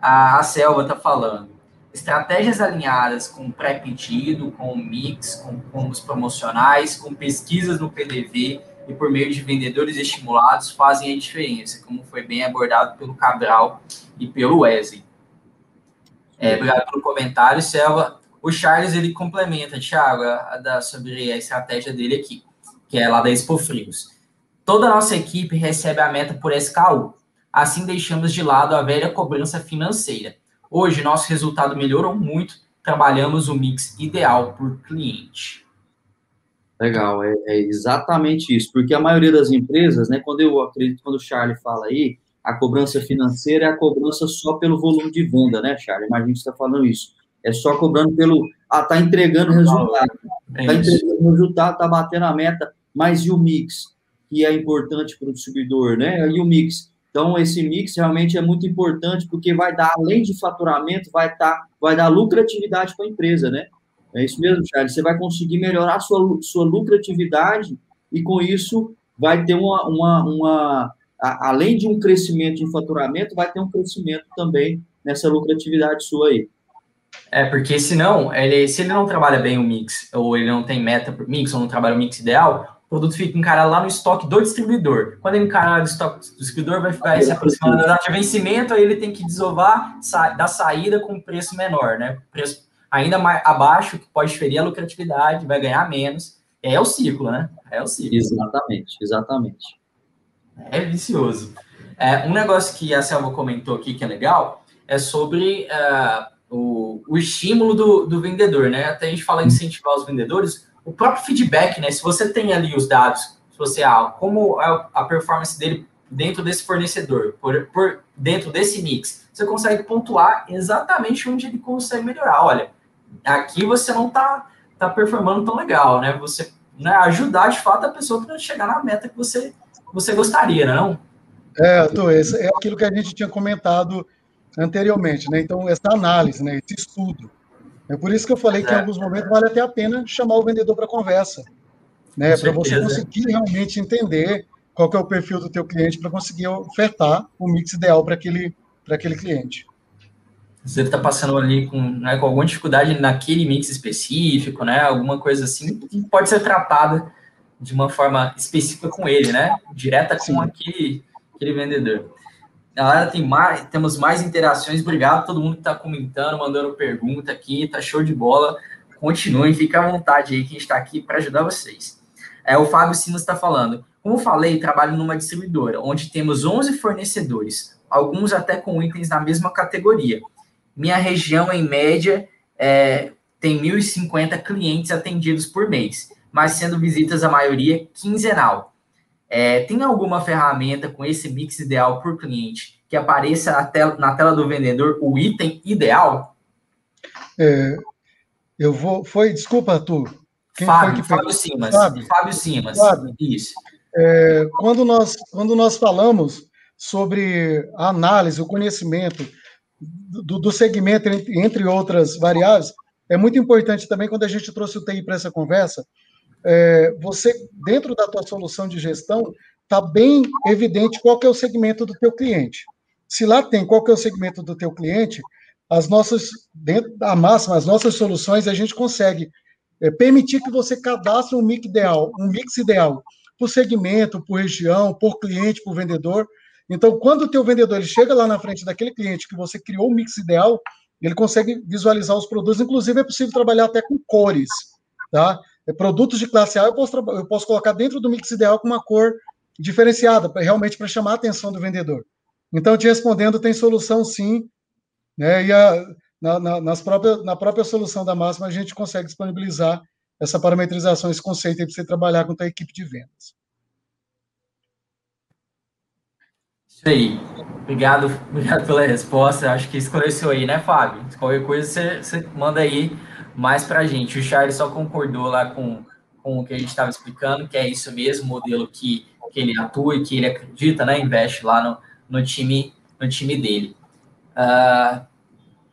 A, a Selva está falando estratégias alinhadas com pré-pedido, com mix, com combos promocionais, com pesquisas no PDV e por meio de vendedores estimulados fazem a diferença, como foi bem abordado pelo Cabral e pelo Wesley. É, obrigado pelo comentário, Selva. O Charles ele complementa, Thiago, a, a sobre a estratégia dele aqui, que é lá da Expo Frios. Toda a nossa equipe recebe a meta por SKU. Assim deixamos de lado a velha cobrança financeira Hoje, nosso resultado melhorou muito, trabalhamos o mix ideal por cliente. Legal, é, é, exatamente isso, porque a maioria das empresas, né, quando eu acredito, quando o Charlie fala aí, a cobrança financeira é a cobrança só pelo volume de venda, né, Charlie? Imagina que você está falando isso. É só cobrando pelo. Ah, tá entregando resultado. É tá entregando resultado, tá batendo a meta, mas e o mix, que é importante para o distribuidor, né? E o mix. Então, esse mix realmente é muito importante, porque vai dar, além de faturamento, vai, tá, vai dar lucratividade para a empresa, né? É isso mesmo, Charles. Você vai conseguir melhorar a sua, sua lucratividade e, com isso, vai ter uma, uma, uma a, além de um crescimento em faturamento, vai ter um crescimento também nessa lucratividade sua aí. É, porque senão, ele, se ele não trabalha bem o mix, ou ele não tem meta por mix, ou não trabalha o mix ideal, o produto fica encarado lá no estoque do distribuidor. Quando ele encarar no estoque do distribuidor, vai ficar se aproximando da data de vencimento, aí ele tem que desovar sa da saída com preço menor, né? Preço ainda mais abaixo, que pode ferir a lucratividade, vai ganhar menos. É o ciclo, né? É o ciclo. Exatamente, exatamente. É vicioso. É, um negócio que a Selva comentou aqui que é legal é sobre uh, o, o estímulo do, do vendedor, né? Até a gente fala em incentivar os vendedores, o próprio feedback, né? Se você tem ali os dados, se você, ah, como é a performance dele dentro desse fornecedor, por, por dentro desse mix, você consegue pontuar exatamente onde ele consegue melhorar. Olha, aqui você não está tá performando tão legal, né? Você né, ajudar de fato a pessoa para chegar na meta que você, você gostaria, né, não? É, é aquilo que a gente tinha comentado anteriormente, né? Então, essa análise, né? esse estudo. É por isso que eu falei é. que em alguns momentos vale até a pena chamar o vendedor para conversa, né? Para você conseguir realmente entender qual é o perfil do teu cliente para conseguir ofertar o mix ideal para aquele, aquele cliente. Você está passando ali com, né, com alguma dificuldade naquele mix específico, né? Alguma coisa assim, que pode ser tratada de uma forma específica com ele, né? Direta com aquele, aquele vendedor. Galera, tem mais, temos mais interações. Obrigado a todo mundo que está comentando, mandando pergunta aqui. Tá show de bola. Continuem, fiquem à vontade aí, que a gente está aqui para ajudar vocês. É, o Fábio Simas está falando. Como falei, trabalho numa distribuidora, onde temos 11 fornecedores, alguns até com itens na mesma categoria. Minha região, em média, é, tem 1.050 clientes atendidos por mês, mas sendo visitas a maioria quinzenal. É, tem alguma ferramenta com esse mix ideal por cliente que apareça na tela, na tela do vendedor o item ideal? É, eu vou. Foi, desculpa, Arthur. Quem Fábio, Fábio Simas. Fábio, Fábio Simas. Fábio, isso. É, quando, nós, quando nós falamos sobre a análise, o conhecimento do, do segmento, entre outras variáveis, é muito importante também quando a gente trouxe o TI para essa conversa, é, você, dentro da tua solução de gestão, está bem evidente qual é o segmento do teu cliente. Se lá tem qual é o segmento do teu cliente, as nossas, dentro da máxima, as nossas soluções, a gente consegue é, permitir que você cadastre um mix ideal, um mix ideal por segmento, por região, por cliente, por vendedor. Então, quando o teu vendedor ele chega lá na frente daquele cliente que você criou o mix ideal, ele consegue visualizar os produtos. Inclusive, é possível trabalhar até com cores, tá? É, produtos de classe A eu posso, eu posso colocar dentro do mix ideal com uma cor diferenciada, pra, realmente para chamar a atenção do vendedor. Então, te respondendo, tem solução sim, né? E a, na, na, nas próprias, na própria solução da máxima, a gente consegue disponibilizar essa parametrização, esse conceito aí para você trabalhar com a equipe de vendas. Isso aí. Obrigado, obrigado pela resposta. Acho que esclareceu aí, né, Fábio? Qualquer coisa você, você manda aí mais para a gente. O Charles só concordou lá com, com o que a gente estava explicando, que é isso mesmo, o modelo que, que ele atua e que ele acredita, né? Investe lá no, no, time, no time dele. Uh,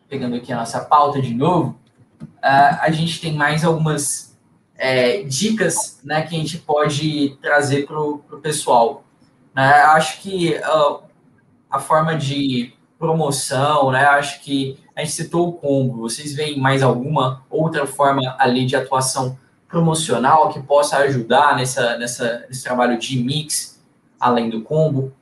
pegando aqui a nossa pauta de novo, uh, a gente tem mais algumas é, dicas né, que a gente pode trazer para o pessoal. Né? Acho que uh, a forma de promoção, né? Acho que a gente citou o combo. Vocês veem mais alguma outra forma ali de atuação promocional que possa ajudar nessa, nessa, nesse trabalho de mix, além do combo?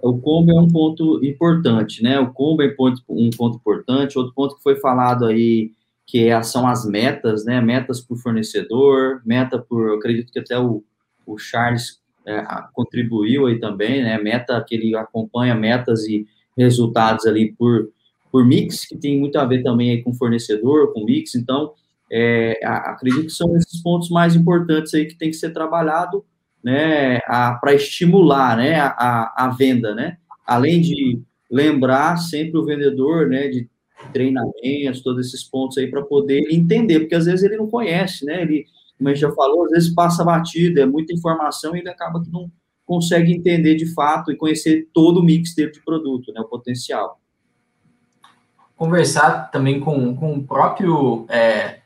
O combo é um ponto importante, né? O combo é um ponto importante. Outro ponto que foi falado aí que é, são as metas, né? Metas por fornecedor, meta por, acredito que até o, o Charles é, contribuiu aí também, né? Meta que ele acompanha metas e resultados ali por, por mix, que tem muito a ver também aí com fornecedor, com mix. Então, é, acredito que são esses pontos mais importantes aí que tem que ser trabalhado, né, para estimular, né, a, a venda, né, além de lembrar sempre o vendedor, né, de treinamentos, todos esses pontos aí para poder entender, porque às vezes ele não conhece, né, ele, como a gente já falou, às vezes passa batido, é muita informação e ele acaba que não consegue entender de fato e conhecer todo o mix dele de produto, né, o potencial. Conversar também com, com o próprio é,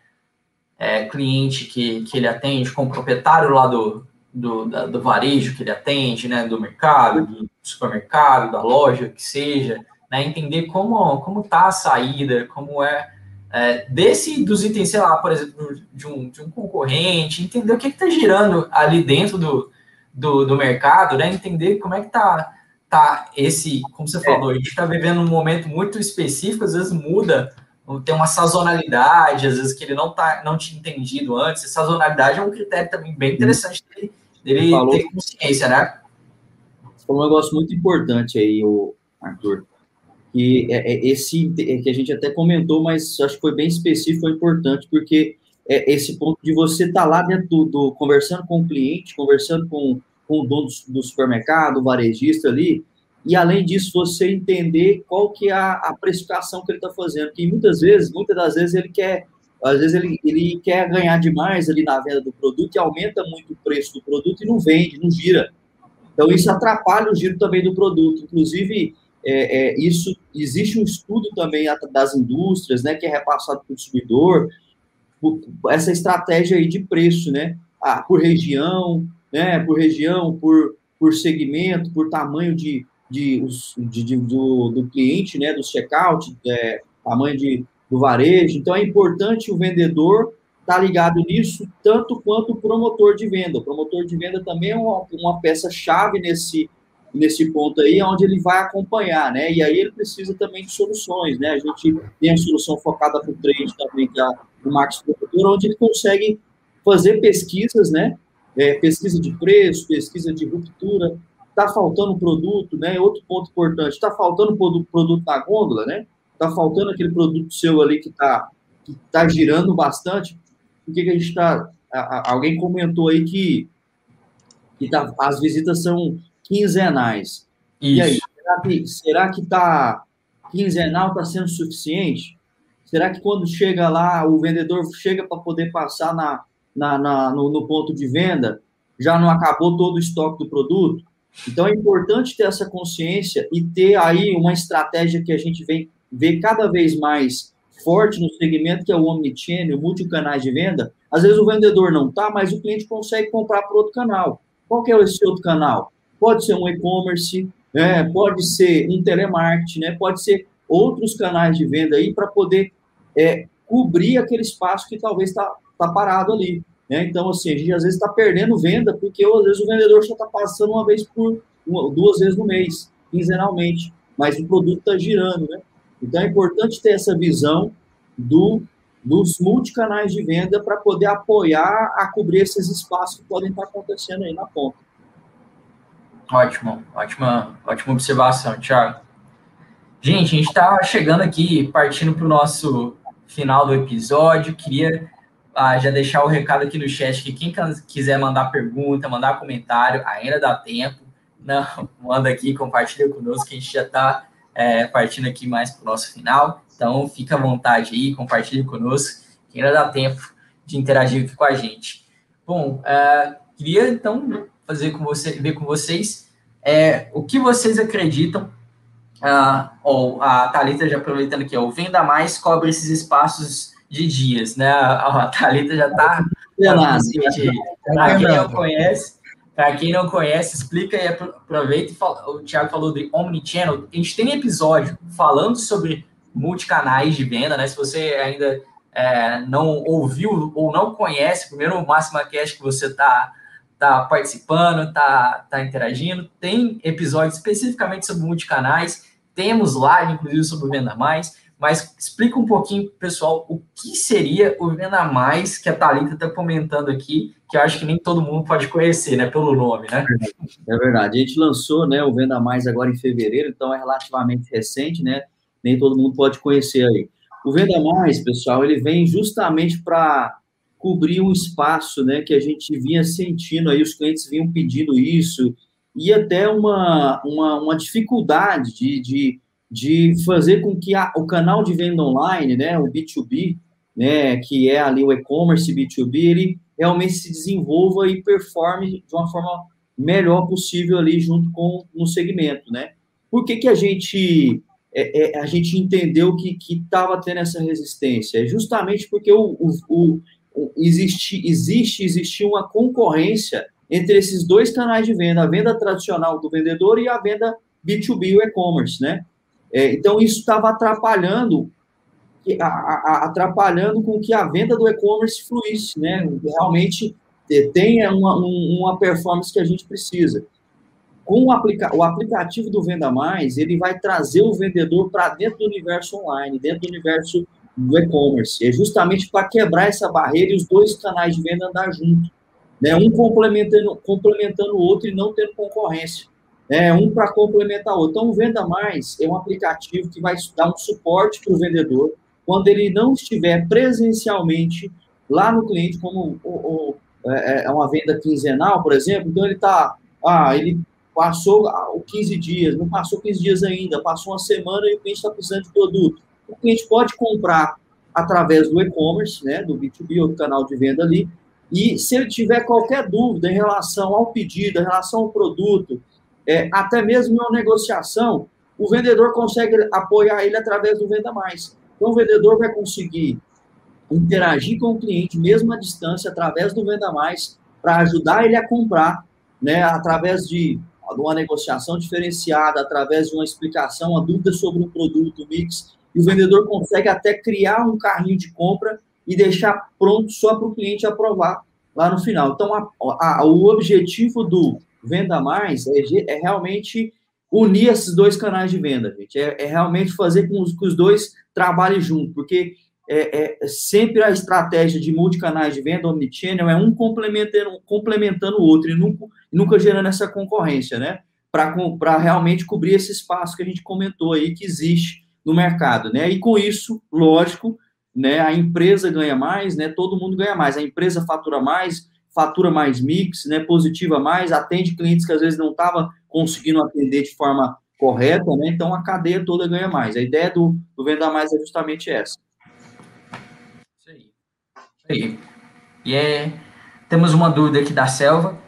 é, cliente que, que ele atende, com o proprietário lá do, do, da, do varejo que ele atende, né, do mercado, do supermercado, da loja, que seja, né, entender como como está a saída, como é, é, desse dos itens, sei lá, por exemplo, de um, de um concorrente, entender o que está girando ali dentro do, do, do, mercado, né, entender como é que está tá esse, como você falou, a gente está vivendo um momento muito específico, às vezes muda tem uma sazonalidade, às vezes que ele não tá, não tinha entendido antes. E sazonalidade é um critério também bem interessante dele, dele falou, ter consciência, né? Falou um negócio muito importante aí, o Arthur, que é, é esse é, que a gente até comentou, mas acho que foi bem específico, foi importante, porque é esse ponto de você estar tá lá dentro do, do, conversando com o cliente, conversando com, com o dono do, do supermercado, o varejista ali, e além disso você entender qual que é a, a precificação que ele está fazendo, que muitas vezes, muitas das vezes ele quer, às vezes ele, ele quer ganhar demais ali na venda do produto e aumenta muito o preço do produto e não vende, não gira. Então isso atrapalha o giro também do produto. Inclusive é, é, isso existe um estudo também das indústrias, né, que é repassado para o consumidor, essa estratégia aí de preço, né, por região, né, por região, por, por segmento, por tamanho de, de, de, de do, do, cliente, né, do checkout, é, tamanho de, do varejo. Então, é importante o vendedor estar tá ligado nisso, tanto quanto o promotor de venda. O promotor de venda também é uma, uma peça-chave nesse, nesse ponto aí, onde ele vai acompanhar, né? E aí ele precisa também de soluções, né? A gente tem a solução focada para o trade também, que é o Max Promotor, onde ele consegue fazer pesquisas, né? É, pesquisa de preço, pesquisa de ruptura, está faltando produto, né? Outro ponto importante, está faltando produto, produto na gôndola, né? Está faltando aquele produto seu ali que está que tá girando bastante. Por que, que a gente está. Alguém comentou aí que, que tá, as visitas são quinzenais. Isso. E aí, será que será que tá quinzenal está sendo suficiente? Será que quando chega lá, o vendedor chega para poder passar na, na, na no, no ponto de venda, já não acabou todo o estoque do produto? Então é importante ter essa consciência e ter aí uma estratégia que a gente vem ver cada vez mais forte no segmento, que é o omnichannel, multicanais de venda. Às vezes o vendedor não está, mas o cliente consegue comprar por outro canal. Qual que é esse outro canal? Pode ser um e-commerce, é, pode ser um telemarketing, né? pode ser outros canais de venda aí para poder é, cobrir aquele espaço que talvez está tá parado ali. Né? Então, assim, a gente às vezes está perdendo venda porque às vezes o vendedor só está passando uma vez por uma, duas vezes no mês, quinzenalmente, mas o produto está girando, né? Então é importante ter essa visão do, dos multicanais de venda para poder apoiar a cobrir esses espaços que podem estar acontecendo aí na ponta. Ótimo, ótima, ótima observação, Thiago. Gente, a gente está chegando aqui, partindo para o nosso final do episódio. Queria ah, já deixar o recado aqui no chat que quem quiser mandar pergunta, mandar comentário, ainda dá tempo. Não, manda aqui, compartilha conosco, que a gente já está é, partindo aqui mais para o nosso final. Então, fica à vontade aí, compartilhe conosco, que ainda dá tempo de interagir aqui com a gente. Bom, é, queria então fazer com você, ver com vocês é, o que vocês acreditam. Ah, ou a Thalita já aproveitando aqui, o Venda Mais cobre esses espaços de dias, né? A, a Thalita já está. Para quem não conhece, para quem não conhece, explica e aproveita. Fala, o Thiago falou de Omnichannel. A gente tem episódio falando sobre multicanais de venda, né? Se você ainda é, não ouviu ou não conhece, primeiro o Máxima Cash que você está tá participando, tá, tá interagindo, tem episódio especificamente sobre multicanais, temos live, inclusive, sobre Venda Mais. Mas explica um pouquinho, pessoal, o que seria o Venda Mais que a Thalita está comentando aqui, que eu acho que nem todo mundo pode conhecer, né, pelo nome, né? É verdade. A gente lançou, né, o Venda Mais agora em fevereiro, então é relativamente recente, né? Nem todo mundo pode conhecer aí. o Venda Mais, pessoal, ele vem justamente para cobrir um espaço, né, que a gente vinha sentindo aí, os clientes vinham pedindo isso, e até uma, uma, uma dificuldade de, de, de fazer com que a, o canal de venda online, né, o B2B, né, que é ali o e-commerce B2B, ele realmente se desenvolva e performe de uma forma melhor possível ali junto com no segmento, né? Por que, que a gente é, é, a gente entendeu que estava tendo essa resistência? É justamente porque o, o, o, o existe, existe, existe uma concorrência entre esses dois canais de venda, a venda tradicional do vendedor e a venda B2B, o e-commerce, né? É, então, isso estava atrapalhando atrapalhando com que a venda do e-commerce fluísse, né? Realmente tenha uma, uma performance que a gente precisa. Com o, aplica o aplicativo do Venda Mais, ele vai trazer o vendedor para dentro do universo online, dentro do universo do e-commerce. É justamente para quebrar essa barreira e os dois canais de venda andar junto. Né? Um complementando, complementando o outro e não tendo concorrência. É, um para complementar o outro. Então, o Venda Mais é um aplicativo que vai dar um suporte para o vendedor quando ele não estiver presencialmente lá no cliente, como o, é, é uma venda quinzenal, por exemplo, então ele está, ah, ele passou 15 dias, não passou 15 dias ainda, passou uma semana e o cliente está precisando de produto. O cliente pode comprar através do e-commerce, né, do B2B ou do canal de venda ali, e se ele tiver qualquer dúvida em relação ao pedido, em relação ao produto, é, até mesmo uma negociação, o vendedor consegue apoiar ele através do Venda Mais. Então, o vendedor vai conseguir interagir com o cliente, mesmo à distância, através do Venda Mais, para ajudar ele a comprar, né, através de de uma negociação diferenciada, através de uma explicação, uma dúvida sobre um produto, mix, e o vendedor consegue até criar um carrinho de compra e deixar pronto só para o cliente aprovar lá no final. Então, a, a, o objetivo do Venda Mais é, é, realmente unir esses dois canais de venda, gente. É, é realmente fazer com, que os dois trabalhem junto, porque é, é, sempre a estratégia de multicanais de venda, omnichannel, é um complementando, complementando o outro e nunca, nunca gerando essa concorrência, né? Para realmente cobrir esse espaço que a gente comentou aí que existe no mercado, né? E com isso, lógico, né, a empresa ganha mais, né? Todo mundo ganha mais. A empresa fatura mais, fatura mais mix, né? Positiva mais, atende clientes que às vezes não estava conseguindo atender de forma correta, né? Então a cadeia toda ganha mais. A ideia do, do Venda Mais é justamente essa. aí. E é, temos uma dúvida aqui da Selva.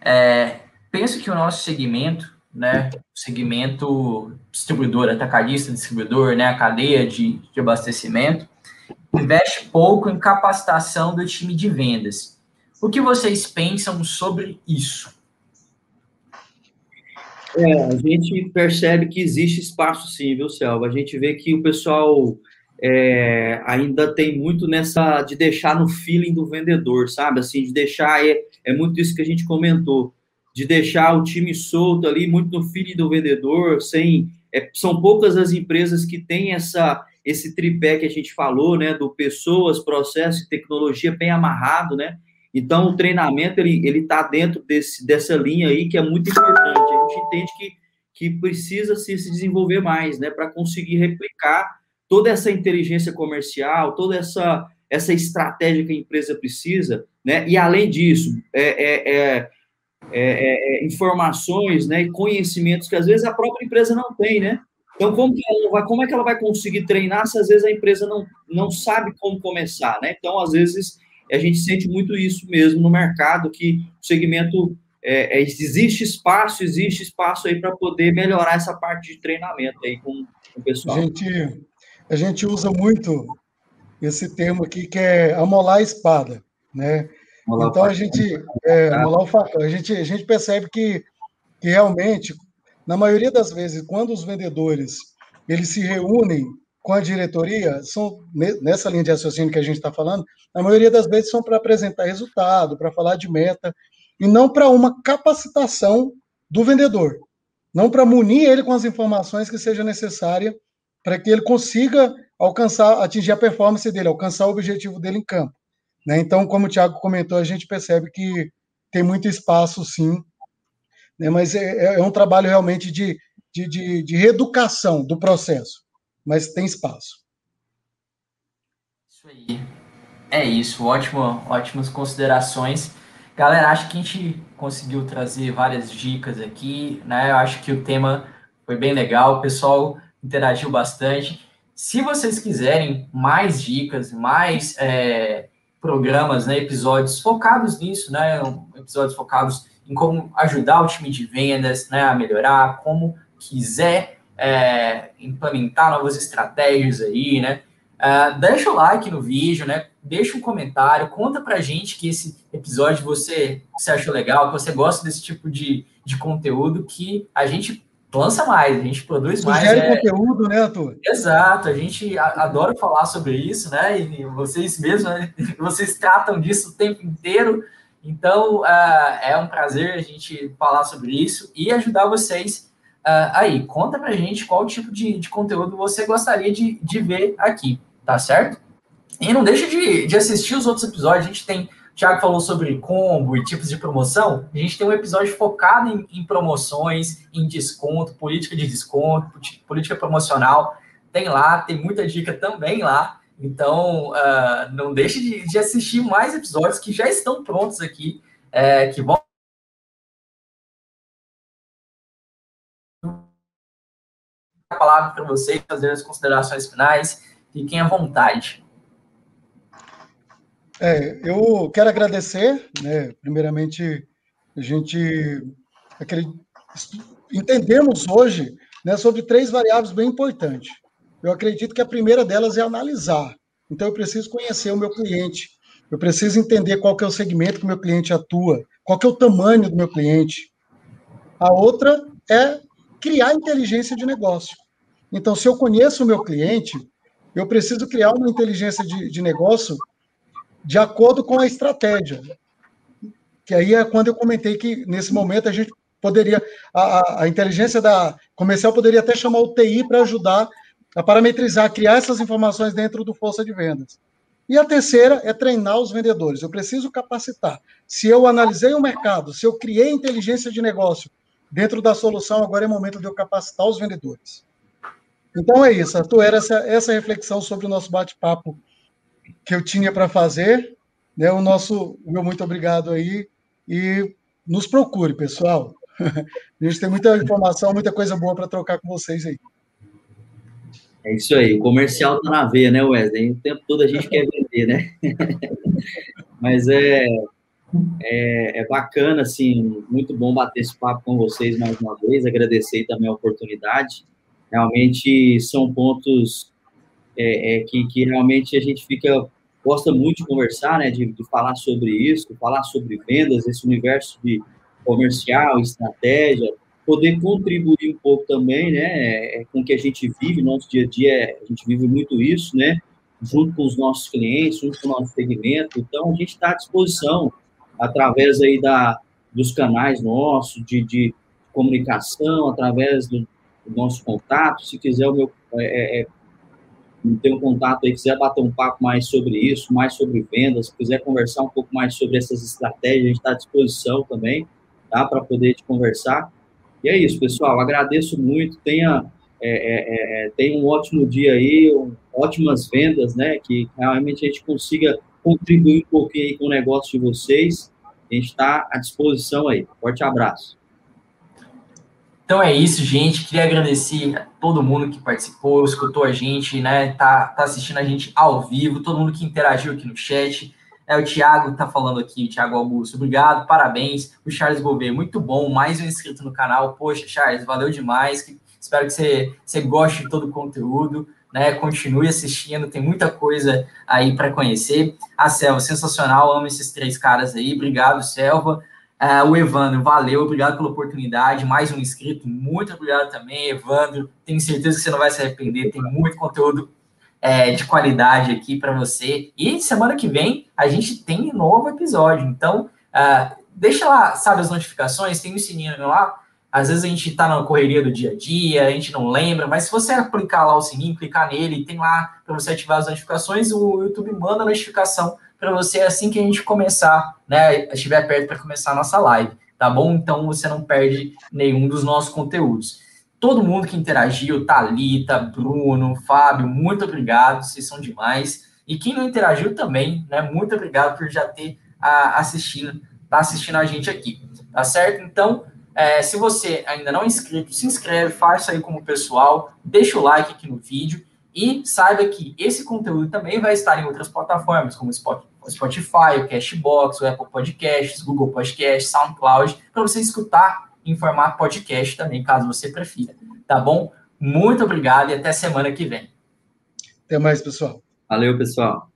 É, penso que o nosso segmento, né, segmento distribuidor, atacadista, distribuidor, né, a cadeia de, de abastecimento, investe pouco em capacitação do time de vendas. O que vocês pensam sobre isso? É, a gente percebe que existe espaço sim, viu, Selva? A gente vê que o pessoal é, ainda tem muito nessa de deixar no feeling do vendedor, sabe? Assim, de deixar é, é muito isso que a gente comentou, de deixar o time solto ali, muito no feeling do vendedor, sem é, são poucas as empresas que têm essa esse tripé que a gente falou, né, do pessoas, processo e tecnologia bem amarrado, né? Então o treinamento ele ele está dentro desse dessa linha aí que é muito importante. A gente entende que que precisa se, se desenvolver mais, né, para conseguir replicar toda essa inteligência comercial, toda essa, essa estratégia que a empresa precisa, né? E além disso, é, é, é, é, informações, né, e conhecimentos que às vezes a própria empresa não tem, né? Então, como, vai, como é que ela vai conseguir treinar se às vezes a empresa não, não sabe como começar, né? Então, às vezes, a gente sente muito isso mesmo no mercado, que o segmento é, é, existe espaço, existe espaço aí para poder melhorar essa parte de treinamento aí com, com o pessoal. Gente, a gente usa muito esse termo aqui que é amolar a espada, né? Amolar então a gente, é, amolar o facão. A gente, a gente percebe que, que realmente, na maioria das vezes, quando os vendedores eles se reúnem com a diretoria, são nessa linha de raciocínio que a gente está falando, na maioria das vezes são para apresentar resultado, para falar de meta, e não para uma capacitação do vendedor, não para munir ele com as informações que seja necessária para que ele consiga alcançar, atingir a performance dele, alcançar o objetivo dele em campo. Né? Então, como o Thiago comentou, a gente percebe que tem muito espaço, sim, né? mas é, é, um trabalho realmente de, de, de, de reeducação do processo, mas tem espaço. aí. É isso, ótimo, ótimas considerações. Galera, acho que a gente conseguiu trazer várias dicas aqui, né? Eu acho que o tema foi bem legal, o pessoal interagiu bastante. Se vocês quiserem mais dicas, mais é, programas, né, episódios focados nisso, né, episódios focados em como ajudar o time de vendas né, a melhorar, como quiser é, implementar novas estratégias aí, né, Uh, deixa o like no vídeo, né? Deixa um comentário, conta pra gente que esse episódio você, você achou legal, que você gosta desse tipo de, de conteúdo, que a gente lança mais, a gente produz mais. Sugere é... conteúdo, né, Arthur? Exato, a gente adora falar sobre isso, né? E vocês mesmos, né? vocês tratam disso o tempo inteiro. Então, uh, é um prazer a gente falar sobre isso e ajudar vocês uh, aí. Conta pra gente qual tipo de, de conteúdo você gostaria de, de ver aqui tá certo? E não deixa de, de assistir os outros episódios. A gente tem. O Thiago falou sobre combo e tipos de promoção. A gente tem um episódio focado em, em promoções, em desconto, política de desconto, política promocional. Tem lá, tem muita dica também lá. Então, uh, não deixe de, de, assistir mais episódios que já estão prontos aqui, é, que vão. A palavra para vocês fazer as considerações finais. Fiquem à vontade. É, eu quero agradecer, né, primeiramente, a gente entendemos hoje né, sobre três variáveis bem importantes. Eu acredito que a primeira delas é analisar. Então, eu preciso conhecer o meu cliente, eu preciso entender qual que é o segmento que o meu cliente atua, qual que é o tamanho do meu cliente. A outra é criar inteligência de negócio. Então, se eu conheço o meu cliente, eu preciso criar uma inteligência de, de negócio de acordo com a estratégia. Que aí é quando eu comentei que, nesse momento, a gente poderia. A, a inteligência da comercial poderia até chamar o TI para ajudar a parametrizar, criar essas informações dentro do força de vendas. E a terceira é treinar os vendedores. Eu preciso capacitar. Se eu analisei o mercado, se eu criei inteligência de negócio dentro da solução, agora é momento de eu capacitar os vendedores. Então é isso, Arthur, era essa, essa reflexão sobre o nosso bate-papo que eu tinha para fazer. Né, o nosso meu muito obrigado aí e nos procure, pessoal. A gente tem muita informação, muita coisa boa para trocar com vocês aí. É isso aí, o comercial tá na veia, né, Wesley? O tempo todo a gente quer vender, né? Mas é, é, é, bacana, assim, muito bom bater esse papo com vocês mais uma vez, agradecer também a oportunidade. Realmente são pontos é, é, que, que realmente a gente fica gosta muito de conversar, né, de, de, falar sobre isso, falar sobre vendas, esse universo de comercial, estratégia, poder contribuir um pouco também, né, é, com o que a gente vive, nosso dia a dia, a gente vive muito isso, né, junto com os nossos clientes, junto com o nosso segmento, então a gente está à disposição, através aí da, dos canais nossos, de, de comunicação, através do, o nosso contato. Se quiser o meu é, é, é, ter um contato aí, quiser bater um papo mais sobre isso, mais sobre vendas, se quiser conversar um pouco mais sobre essas estratégias, a gente está à disposição também, tá? Para poder te conversar. E é isso, pessoal. Agradeço muito. Tenha, é, é, é, tenha um ótimo dia aí, um, ótimas vendas, né? Que realmente a gente consiga contribuir um pouquinho aí com o negócio de vocês. A gente está à disposição aí. Forte abraço. Então é isso, gente. Queria agradecer a todo mundo que participou, escutou a gente, né? Tá, tá assistindo a gente ao vivo, todo mundo que interagiu aqui no chat. É, o Thiago tá falando aqui, o Thiago Augusto, obrigado, parabéns. O Charles Gouveia, muito bom, mais um inscrito no canal. Poxa, Charles, valeu demais. Espero que você, você goste de todo o conteúdo, né? Continue assistindo, tem muita coisa aí para conhecer. A Selva, sensacional, amo esses três caras aí. Obrigado, Selva. Uh, o Evandro, valeu, obrigado pela oportunidade. Mais um inscrito, muito obrigado também, Evandro. Tenho certeza que você não vai se arrepender, tem muito conteúdo é, de qualidade aqui para você. E semana que vem a gente tem novo episódio. Então, uh, deixa lá, sabe, as notificações, tem um sininho lá. Às vezes a gente está na correria do dia a dia, a gente não lembra, mas se você aplicar lá o sininho, clicar nele, tem lá para você ativar as notificações, o YouTube manda a notificação para você assim que a gente começar, né, estiver perto para começar a nossa live, tá bom? Então você não perde nenhum dos nossos conteúdos. Todo mundo que interagiu, Talita, Bruno, Fábio, muito obrigado, vocês são demais. E quem não interagiu também, né? Muito obrigado por já ter a, assistindo, tá assistindo a gente aqui, tá certo? Então, é, se você ainda não é inscrito, se inscreve, faça aí como pessoal, deixa o like aqui no vídeo e saiba que esse conteúdo também vai estar em outras plataformas, como Spotify, o Cashbox, o Apple Podcasts, Google Podcasts, SoundCloud, para você escutar em formato podcast também, caso você prefira. Tá bom? Muito obrigado e até semana que vem. Até mais, pessoal. Valeu, pessoal.